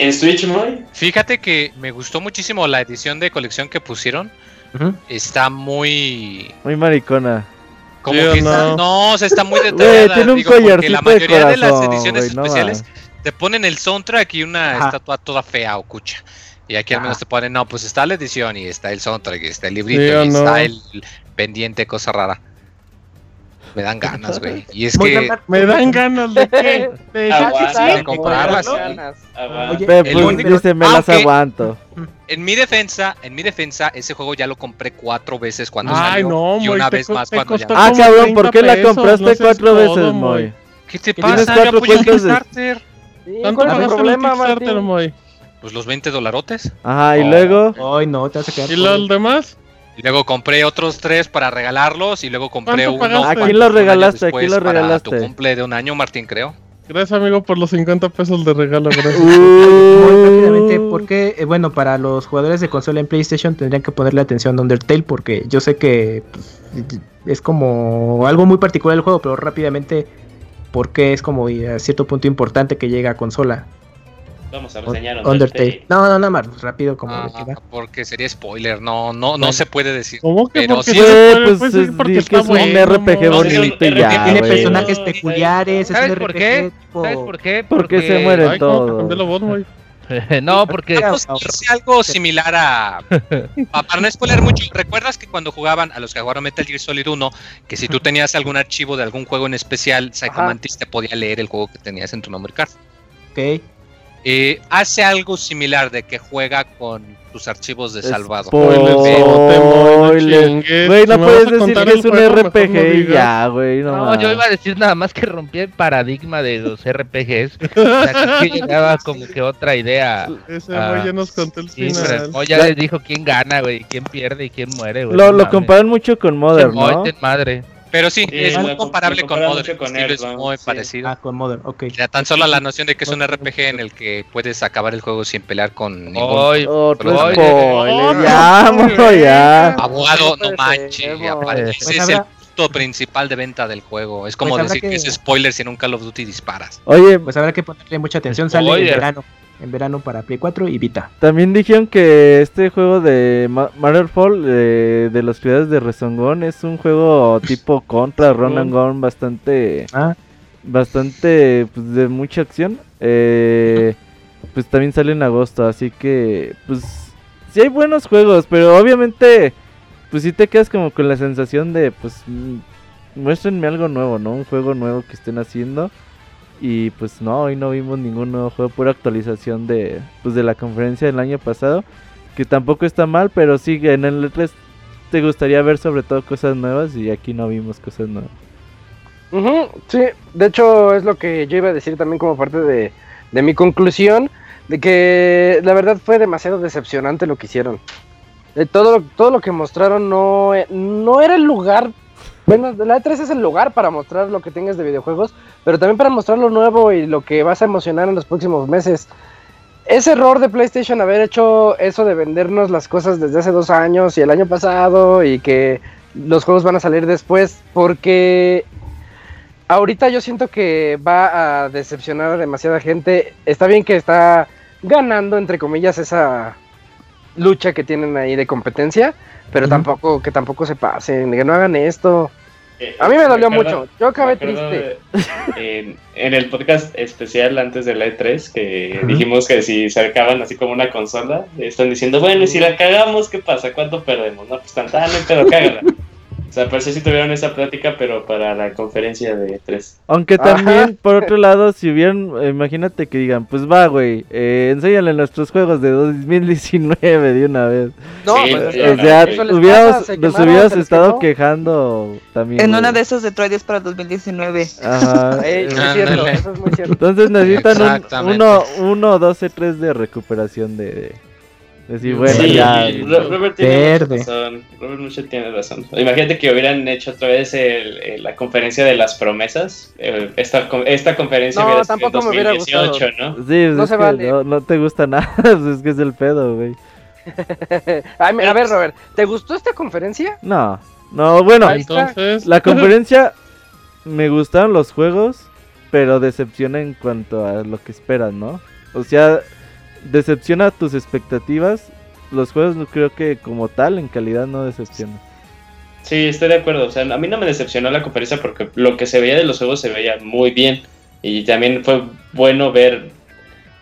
Speaker 3: En Switch, Moy.
Speaker 6: Fíjate que me gustó muchísimo la edición de colección que pusieron. Está muy.
Speaker 5: Muy maricona.
Speaker 6: Como que está-
Speaker 9: no.
Speaker 6: no, o sea, está muy detallada.
Speaker 5: tiene un
Speaker 6: digo, porque
Speaker 5: collarcito
Speaker 6: la
Speaker 5: de
Speaker 6: mayoría de las ediciones
Speaker 5: no
Speaker 6: especiales
Speaker 5: va.
Speaker 6: te ponen el soundtrack y una
Speaker 4: Ajá.
Speaker 6: estatua toda fea o cucha. Y aquí al menos te ponen, no, pues está la edición y está el soundtrack y está el librito
Speaker 9: Sí
Speaker 6: y
Speaker 9: no.
Speaker 6: está el pendiente, cosa rara. Me dan ganas, güey. Y es
Speaker 4: Muy
Speaker 6: que
Speaker 4: bien,
Speaker 9: Me dan ganas de que. De
Speaker 6: de comprarlas.
Speaker 4: Oye,
Speaker 6: el
Speaker 5: pues,
Speaker 6: único-
Speaker 5: dice, me las
Speaker 6: aunque-
Speaker 5: aguanto.
Speaker 6: en mi defensa, en mi defensa, ese juego ya lo compré cuatro veces cuando
Speaker 9: Ay,
Speaker 6: salió
Speaker 9: no,
Speaker 6: y una
Speaker 9: te
Speaker 6: vez más cuando ya.
Speaker 5: Ah, cabrón,
Speaker 9: 30
Speaker 5: ¿por qué la compraste
Speaker 9: no
Speaker 5: cuatro veces,
Speaker 9: Moy.
Speaker 5: Moy?
Speaker 6: ¿Qué te
Speaker 5: tienes
Speaker 6: pasa?
Speaker 5: cuatro
Speaker 6: Yo apoyo el
Speaker 5: cuentas de-
Speaker 6: Kickstarter.
Speaker 2: Sí,
Speaker 9: ¿Cuánto
Speaker 2: ¿Cuál es
Speaker 9: pagaste
Speaker 2: el
Speaker 9: Kickstarter? Moy?
Speaker 6: Pues los 20 dolarotes.
Speaker 5: Ajá, y
Speaker 3: Oh.
Speaker 5: luego.
Speaker 4: Ay, no, te vas a quedar
Speaker 9: ¿Y los demás?
Speaker 6: Y luego compré otros tres para regalarlos y luego compré
Speaker 9: ¿Cuánto
Speaker 6: uno.
Speaker 5: ¿A quién los
Speaker 6: un año
Speaker 5: regalaste? ¿A
Speaker 6: después
Speaker 5: quién los
Speaker 6: para
Speaker 5: regalaste?
Speaker 6: tu cumple de un año, Martín, creo.
Speaker 9: Gracias, amigo, por los 50 pesos de regalo. Gracias.
Speaker 4: Muy rápidamente,
Speaker 5: Uh,
Speaker 4: porque, eh, bueno, para los jugadores de consola en PlayStation tendrían que ponerle atención a Undertale, porque yo sé que pues, es como algo muy particular el juego, pero rápidamente, porque es como a cierto punto importante que llega a consola.
Speaker 3: Vamos a reseñar
Speaker 4: Undertale.
Speaker 3: Undertale.
Speaker 4: No, no, no, más rápido como
Speaker 6: Ah,
Speaker 4: de que va.
Speaker 6: porque sería spoiler, no, no, no se puede decir.
Speaker 9: ¿Cómo que
Speaker 6: Pero
Speaker 9: porque
Speaker 6: sí,
Speaker 9: se
Speaker 5: Güey,
Speaker 9: puede?
Speaker 5: pues
Speaker 9: Pues
Speaker 5: es,
Speaker 9: porque
Speaker 5: que
Speaker 9: está
Speaker 5: es un
Speaker 9: bueno,
Speaker 5: RPG bonito y ya,
Speaker 4: Tiene
Speaker 5: güey.
Speaker 4: personajes
Speaker 3: no,
Speaker 4: peculiares, es
Speaker 8: ¿Sabes
Speaker 4: un
Speaker 8: por
Speaker 4: RPG
Speaker 8: qué?
Speaker 4: tipo-
Speaker 8: ¿Sabes por qué?
Speaker 5: Porque se mueren
Speaker 9: Ay, ¿cómo te
Speaker 5: todos.
Speaker 8: no, porque
Speaker 6: Vamos a hacer algo similar a. a- Para no spoiler mucho, ¿recuerdas que cuando jugaban a los que jugaron Metal Gear Solid 1, que si tú tenías algún archivo de algún juego en especial, Psycho
Speaker 2: Ajá.
Speaker 6: Mantis te podía leer el juego que tenías en tu memory card?
Speaker 4: Ok.
Speaker 6: Eh, hace algo similar de que juega con tus archivos de salvado.
Speaker 5: Güey, no puedes decir que es un RPG
Speaker 9: no
Speaker 5: ya, güey. No,
Speaker 8: No, yo iba a decir nada más que rompí el paradigma de los RPGs. O sea, que llegaba como que otra idea.
Speaker 9: Ese
Speaker 8: Ah,
Speaker 9: güey ya nos contó el
Speaker 8: Sí,
Speaker 9: final.
Speaker 8: pero no, ya les dijo quién gana, güey, quién pierde y quién muere, güey.
Speaker 5: Lo, lo comparan mucho con Modern,
Speaker 8: Ay,
Speaker 5: ¿no?
Speaker 8: ten madre.
Speaker 6: Pero sí,
Speaker 3: Sí,
Speaker 6: es muy
Speaker 3: com-
Speaker 6: comparable con
Speaker 3: mucho con
Speaker 6: el estilo es muy
Speaker 3: sí.
Speaker 6: parecido.
Speaker 4: Ah, con Modern, ok.
Speaker 6: Ya tan solo la noción de que es un RPG en el que puedes acabar el juego sin pelear con ningún
Speaker 8: Ay,
Speaker 5: Otro spoiler. Ya, ya.
Speaker 6: abogado, no
Speaker 2: puede
Speaker 6: manches.
Speaker 2: ser,
Speaker 6: apare-
Speaker 2: mo.
Speaker 6: Ese
Speaker 4: Pues
Speaker 6: es el punto principal de venta del juego. Es como
Speaker 4: Pues
Speaker 6: decir que...
Speaker 4: que-
Speaker 6: es spoiler si en un Call of Duty disparas.
Speaker 5: Oye,
Speaker 4: Pues habrá que ponerle mucha atención. Sale en verano. En verano para Play 4 y Vita.
Speaker 5: también dijeron que este juego de Ma- Matterfall eh, de los ciudades de Rezongón es un juego tipo contra, run and gun, bastante,
Speaker 4: Ah,
Speaker 5: bastante, pues de mucha acción. Eh, pues también sale en agosto, así que, pues, sí hay buenos juegos, pero obviamente, pues sí te quedas como con la sensación de, pues, mm, muéstrenme algo nuevo, ¿no? Un juego nuevo que estén haciendo. Y pues no, hoy no vimos ningún nuevo juego, pura actualización de, pues, de la conferencia del año pasado. Que tampoco está mal, pero sí, en el E3 te gustaría ver sobre todo cosas nuevas y aquí no vimos cosas nuevas.
Speaker 2: Sí, de hecho es lo que yo iba a decir también como parte de, de mi conclusión, de que la verdad fue demasiado decepcionante lo que hicieron. De todo, lo- todo lo que mostraron no, e- no era el lugar, bueno, la E3 es el lugar para mostrar lo que tengas de videojuegos, pero también para mostrar lo nuevo y lo que vas a emocionar en los próximos meses. Ese error de PlayStation haber hecho eso de vendernos las cosas desde hace dos años y el año pasado y que los juegos van a salir después, porque ahorita yo siento que va a decepcionar a demasiada gente. Está bien que está ganando, entre comillas, esa lucha que tienen ahí de competencia, pero tampoco, que tampoco se pasen, que no hagan esto.
Speaker 3: Eh,
Speaker 2: A mí me dolió
Speaker 3: acuerdo-
Speaker 2: mucho, yo acabé triste.
Speaker 3: de- en, en el podcast especial antes de la E3, que dijimos que si sacaban así como una consola, están diciendo, bueno, y si la cagamos, ¿qué pasa? ¿Cuánto perdemos? No, pues tan tan, pero cágala. O sea, parece si tuvieron esa plática, pero para la conferencia de E3.
Speaker 5: Aunque
Speaker 2: Ajá.
Speaker 5: también, por otro lado, si hubieran, imagínate que digan, pues va, güey, eh, enséñale nuestros juegos de 2019 de una vez.
Speaker 2: No,
Speaker 3: Sí,
Speaker 2: pues,
Speaker 3: pues,
Speaker 2: es
Speaker 5: o sea,
Speaker 2: les
Speaker 5: hubiéramos-
Speaker 2: pasa, se
Speaker 5: nos hubieras estado quejando también.
Speaker 7: En
Speaker 5: güey.
Speaker 7: una de esas Detroit es para 2019.
Speaker 5: Ajá.
Speaker 2: Ey, es cierto, eso es muy cierto.
Speaker 5: Entonces necesitan un, uno, uno, dos, tres de recuperación de, de decir, bueno,
Speaker 3: Sí,
Speaker 5: ya.
Speaker 3: Ro- Robert tiene
Speaker 4: Verde.
Speaker 3: razón. Robert mucho tiene razón. Imagínate que hubieran hecho otra vez el- el- la conferencia de las promesas. Eh, Esta, con- esta conferencia
Speaker 2: No,
Speaker 3: hubiera sido en
Speaker 2: tampoco me hubiera
Speaker 3: 2018, ¿no?
Speaker 5: Sí, pues
Speaker 2: No se
Speaker 5: que
Speaker 2: vale.
Speaker 5: no, no te gusta nada, pues es que es el pedo, güey.
Speaker 2: A ver, Robert, ¿te gustó esta conferencia?
Speaker 5: No, no, bueno.
Speaker 9: Entonces,
Speaker 5: la conferencia me gustaron los juegos, pero decepciona en cuanto a lo que esperas, ¿no? O sea, decepciona tus expectativas. Los juegos creo que como tal en calidad no decepcionan.
Speaker 3: Sí, estoy de acuerdo. O sea, a mí no me decepcionó la conferencia porque lo que se veía de los juegos se veía muy bien. Y también fue bueno ver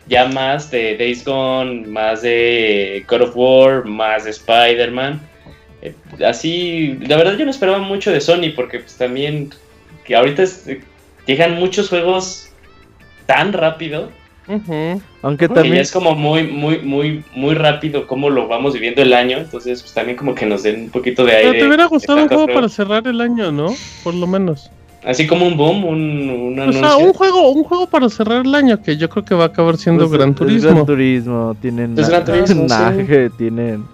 Speaker 3: ya más de Days Gone, más de God of War, más de Spider-Man. Eh, así, la verdad yo no esperaba mucho de Sony porque pues también que ahorita eh, llegan muchos juegos tan rápido
Speaker 9: ujú.
Speaker 5: Aunque
Speaker 3: ya
Speaker 5: también
Speaker 3: es como muy, muy, muy, muy rápido cómo lo vamos viviendo el año. Entonces, pues también como que nos den un poquito de aire.
Speaker 9: Pero te hubiera gustado un juego para cerrar el año, ¿no? Por lo menos.
Speaker 3: Así como un boom, un, un
Speaker 9: O
Speaker 3: anuncio.
Speaker 9: sea, un juego, un juego para cerrar el año que yo creo que va a acabar siendo
Speaker 5: pues,
Speaker 9: Gran
Speaker 5: es
Speaker 9: Turismo.
Speaker 5: Gran Turismo, tienen
Speaker 3: Es Gran Turismo,
Speaker 5: Nah,
Speaker 3: sí.
Speaker 5: que tienen.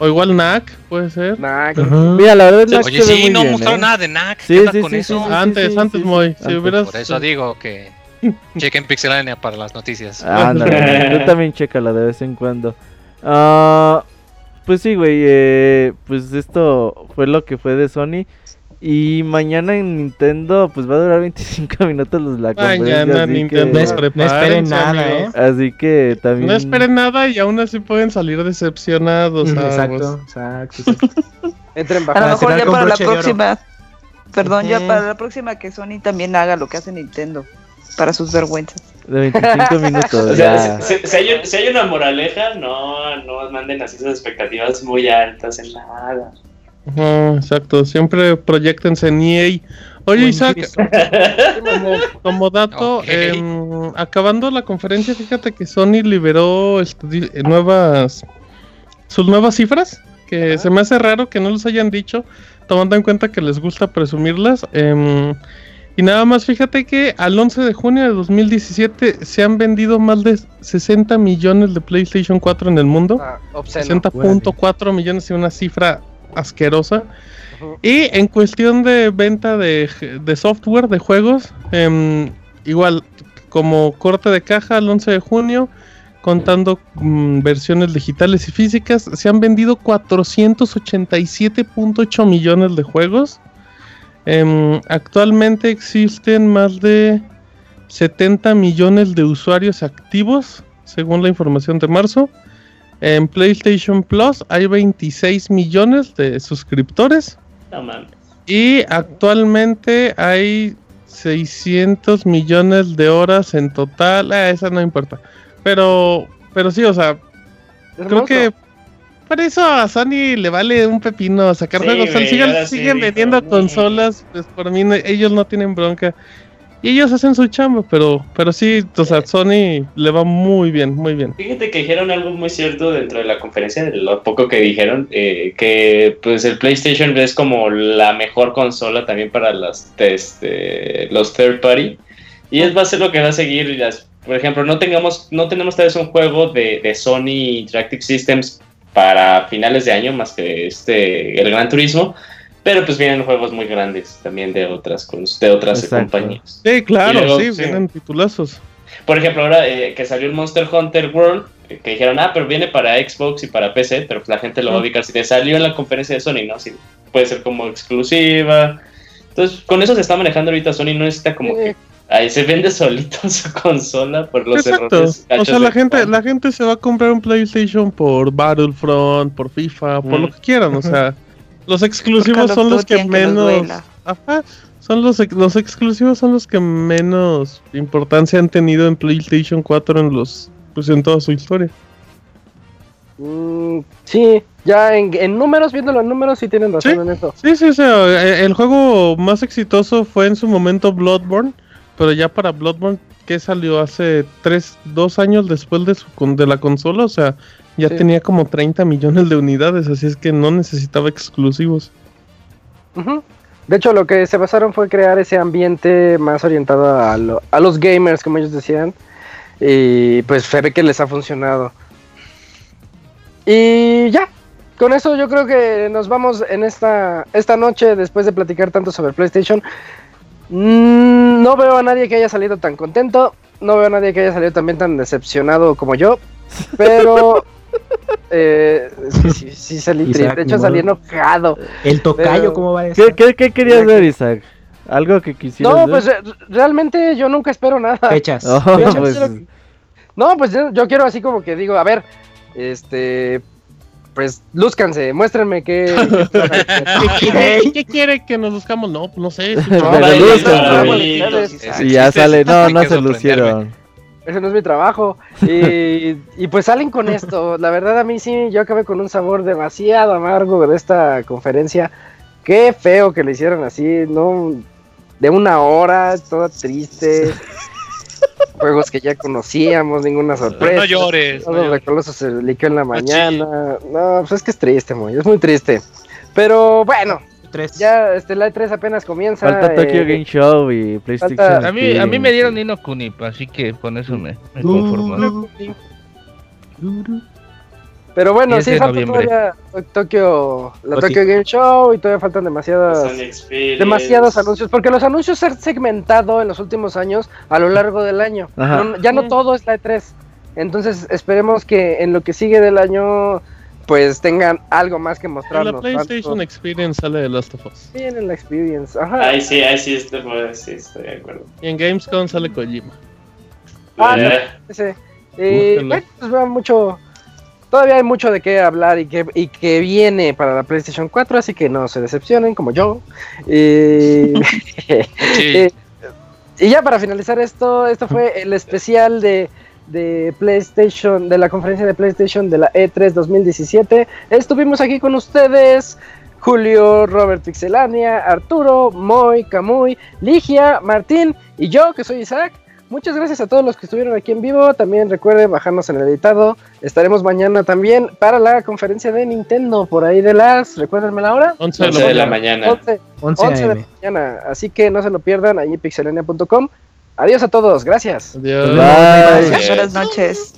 Speaker 9: O igual NAC, puede ser.
Speaker 2: Nah,
Speaker 9: Ajá.
Speaker 5: Mira, la verdad Knack
Speaker 6: Oye, sí,
Speaker 5: muy
Speaker 6: no
Speaker 5: bien,
Speaker 6: mostraron
Speaker 5: ¿eh?
Speaker 6: nada de NAC.
Speaker 5: Sí,
Speaker 6: ¿Qué onda
Speaker 5: sí,
Speaker 6: con
Speaker 5: sí,
Speaker 6: eso?
Speaker 5: sí, sí.
Speaker 9: antes, antes,
Speaker 5: sí,
Speaker 9: Moy.
Speaker 5: sí,
Speaker 9: Si hubieras.
Speaker 6: Por eso digo que chequen Pixelania para las noticias.
Speaker 5: Ándale, tú también chécala de vez en cuando. Ah, pues sí, güey, eh, pues esto fue lo que fue de Sony. Y mañana en Nintendo, pues va a durar 25 minutos los- la conferencia.
Speaker 9: Mañana
Speaker 5: así
Speaker 9: Nintendo,
Speaker 5: que,
Speaker 4: No es- no esperen nada,
Speaker 9: amigos.
Speaker 5: Así que también...
Speaker 9: No esperen nada y aún así pueden salir decepcionados.
Speaker 4: Exacto, exacto. exacto.
Speaker 2: entra en
Speaker 7: A lo mejor ya para la próxima. Perdón, ya
Speaker 9: Ujú.
Speaker 7: para la próxima que Sony también haga lo que hace Nintendo. Para sus vergüenzas.
Speaker 5: De 25 minutos,
Speaker 3: O
Speaker 5: ya.
Speaker 3: sea, si, si- si hay, si hay una moraleja, no, no manden así sus expectativas muy altas en nada.
Speaker 9: Exacto. Siempre proyectense en EA. Oye,
Speaker 4: Buen
Speaker 9: Isaac, como, como dato, em, acabando la conferencia, fíjate que Sony liberó este, eh, nuevas sus nuevas cifras, que se me hace raro que no los hayan dicho, tomando en cuenta que les gusta presumirlas. em, y nada más, fíjate que al 11 de junio de 2017 se han vendido más de 60 millones de PlayStation 4 en el mundo.
Speaker 2: Ah, obsceno.
Speaker 9: 60.4 millones y una cifra asquerosa. Y en cuestión de venta de, de software, de juegos, em, igual como corte de caja al 11 de junio, contando mm, versiones digitales y físicas, se han vendido 487.8 millones de juegos. Em, actualmente existen más de 70 millones de usuarios activos, según la información de marzo. En PlayStation Plus hay 26 millones de suscriptores.
Speaker 3: No mames.
Speaker 9: Y actualmente hay 600 millones de horas en total. Ah, esa no importa. Pero, pero sí, o sea, creo que por eso a Sony le vale un pepino sacar
Speaker 3: Sí,
Speaker 9: juegos. Siguen
Speaker 3: sí
Speaker 9: siguen vendiendo consolas, pues por mí ellos no tienen bronca. Y ellos hacen su chamba, pero, pero sí, o sea, Sony le va muy bien, muy bien.
Speaker 3: Fíjate que dijeron algo muy cierto dentro de la conferencia, de lo poco que dijeron, eh, que pues el PlayStation es como la mejor consola también para las este, los third party. Y es va a ser lo que va a seguir. Las, por ejemplo, no tengamos, no tenemos tal vez un juego de, de Sony Interactive Systems para finales de año, más que este el Gran Turismo. Pero pues vienen juegos muy grandes también de otras, de otras
Speaker 5: Exacto.
Speaker 3: compañías.
Speaker 9: Sí, claro,
Speaker 3: luego,
Speaker 9: sí,
Speaker 3: sí.
Speaker 9: vienen titulazos.
Speaker 3: Por ejemplo, ahora eh, que salió el Monster Hunter World, eh, que dijeron, ah, pero viene para Xbox y para PC, pero pues la gente lo va a ubicar si te salió en la conferencia de Sony, ¿no? Si puede ser como exclusiva. Entonces, con eso se está manejando ahorita Sony, no necesita como que ahí se vende solito su consola por los
Speaker 9: Exacto.
Speaker 3: errores.
Speaker 9: O sea, la gente, la gente se va a comprar un PlayStation por Battlefront, por FIFA, por
Speaker 3: Mm.
Speaker 9: lo que quieran. O sea, los exclusivos son los que menos. Ajá. Son los, ex- los exclusivos son los que menos importancia han tenido en PlayStation 4 en los pues en toda su historia.
Speaker 2: Mm, sí, ya en, en números, viéndolo en números, sí tienen razón
Speaker 9: Sí.
Speaker 2: en eso.
Speaker 9: Sí, sí, o sea, eh, el juego más exitoso fue en su momento Bloodborne, pero ya para Bloodborne que salió hace tres, dos años después de su con- de la consola, o sea, ya
Speaker 2: Sí.
Speaker 9: tenía como 30 millones de unidades, así es que no necesitaba exclusivos.
Speaker 2: De hecho, lo que se basaron fue crear ese ambiente más orientado a, lo- a los gamers, como ellos decían. Y pues se ve que les ha funcionado. Y ya, con eso yo creo que nos vamos en esta, esta noche, después de platicar tanto sobre PlayStation. Mm, no veo a nadie que haya salido tan contento. No veo a nadie que haya salido también tan decepcionado como yo. Pero... eh, sí, sí, sí salí
Speaker 4: Isaac,
Speaker 2: triste. De hecho, salí enojado.
Speaker 4: El tocayo,
Speaker 2: Pero-
Speaker 4: ¿cómo va a
Speaker 5: ¿Qué,
Speaker 4: estar?
Speaker 5: qué, qué querías ver, Isaac? ¿Algo que quisieras
Speaker 2: No,
Speaker 5: ver?
Speaker 2: pues re- realmente yo nunca espero nada.
Speaker 4: Fechas.
Speaker 5: Oh, pues,
Speaker 2: quiero- No, pues yo, yo quiero así como que digo, a ver, este, pues lúzcanse, muéstrenme qué.
Speaker 9: ¿Qué, qué- qué quiere que nos buscamos? No, pues no sé.
Speaker 2: No,
Speaker 5: Pero lúzcanse. y ya sale, no, no se lucieron.
Speaker 2: Ese no es mi trabajo. Y, y pues salen con esto. La verdad a mí sí, yo acabé con un sabor demasiado amargo de esta conferencia. Qué feo que le hicieron así, no, de una hora, toda triste. Juegos que ya conocíamos, ninguna sorpresa.
Speaker 6: No llores. no
Speaker 2: Todo de
Speaker 6: llores.
Speaker 2: Se liqueó en la mañana. No, pues es que es triste, muy, es muy triste. Pero bueno,
Speaker 4: Tres.
Speaker 2: ya este la E3 apenas comienza.
Speaker 5: Falta Tokyo
Speaker 2: eh,
Speaker 5: Game Show y PlayStation.
Speaker 2: falta-
Speaker 8: A mí, a mí me dieron Nino Kuni, así que con eso me, me conformo.
Speaker 2: Pero bueno,
Speaker 8: 10
Speaker 2: sí, falta
Speaker 8: noviembre.
Speaker 2: todavía To- Tokyo, la
Speaker 4: Oti.
Speaker 2: Tokyo Game Show y todavía faltan demasiadas, demasiados anuncios, porque los anuncios se han segmentado en los últimos años a lo largo del año.
Speaker 5: Ajá.
Speaker 2: No- ya no todo es la E3. Entonces esperemos que en lo que sigue del año pues tengan algo más que
Speaker 9: En la
Speaker 2: mostrarnos.
Speaker 9: PlayStation
Speaker 2: tanto-
Speaker 9: Experience sale de Last of Us.
Speaker 2: Sí, en la experience. Ajá.
Speaker 3: Ahí sí, ahí sí, este, pues, sí, estoy de acuerdo.
Speaker 9: Y en Gamescom sale Kojima.
Speaker 2: Ah, no.
Speaker 3: Eh,
Speaker 2: Ese.
Speaker 9: Búsquenlo.
Speaker 2: bueno, pues va mucho. Todavía hay mucho de qué hablar y que, y que viene para la PlayStation 4, así que no se decepcionen como yo. Y,
Speaker 6: Sí.
Speaker 2: y ya para finalizar esto, esto fue el especial de, de PlayStation, de la conferencia de PlayStation de la E E3 2017. Estuvimos aquí con ustedes. Julio, Robert Pixelania, Arturo, Moy, Camuy, Ligia, Martín y yo, que soy Isaac. Muchas gracias a todos los que estuvieron aquí en vivo. También recuerden bajarnos en el editado. Estaremos mañana también para la conferencia de Nintendo, por ahí de las, recuérdenme la hora,
Speaker 9: 11 de
Speaker 3: 11
Speaker 9: la
Speaker 3: de la
Speaker 9: mañana.
Speaker 3: mañana.
Speaker 2: 11,
Speaker 4: 11
Speaker 2: 11 de la mañana. Así que no se lo pierdan ahí en pixelania.com. Adiós a todos, gracias.
Speaker 9: Adiós.
Speaker 5: Bye.
Speaker 7: Buenas noches.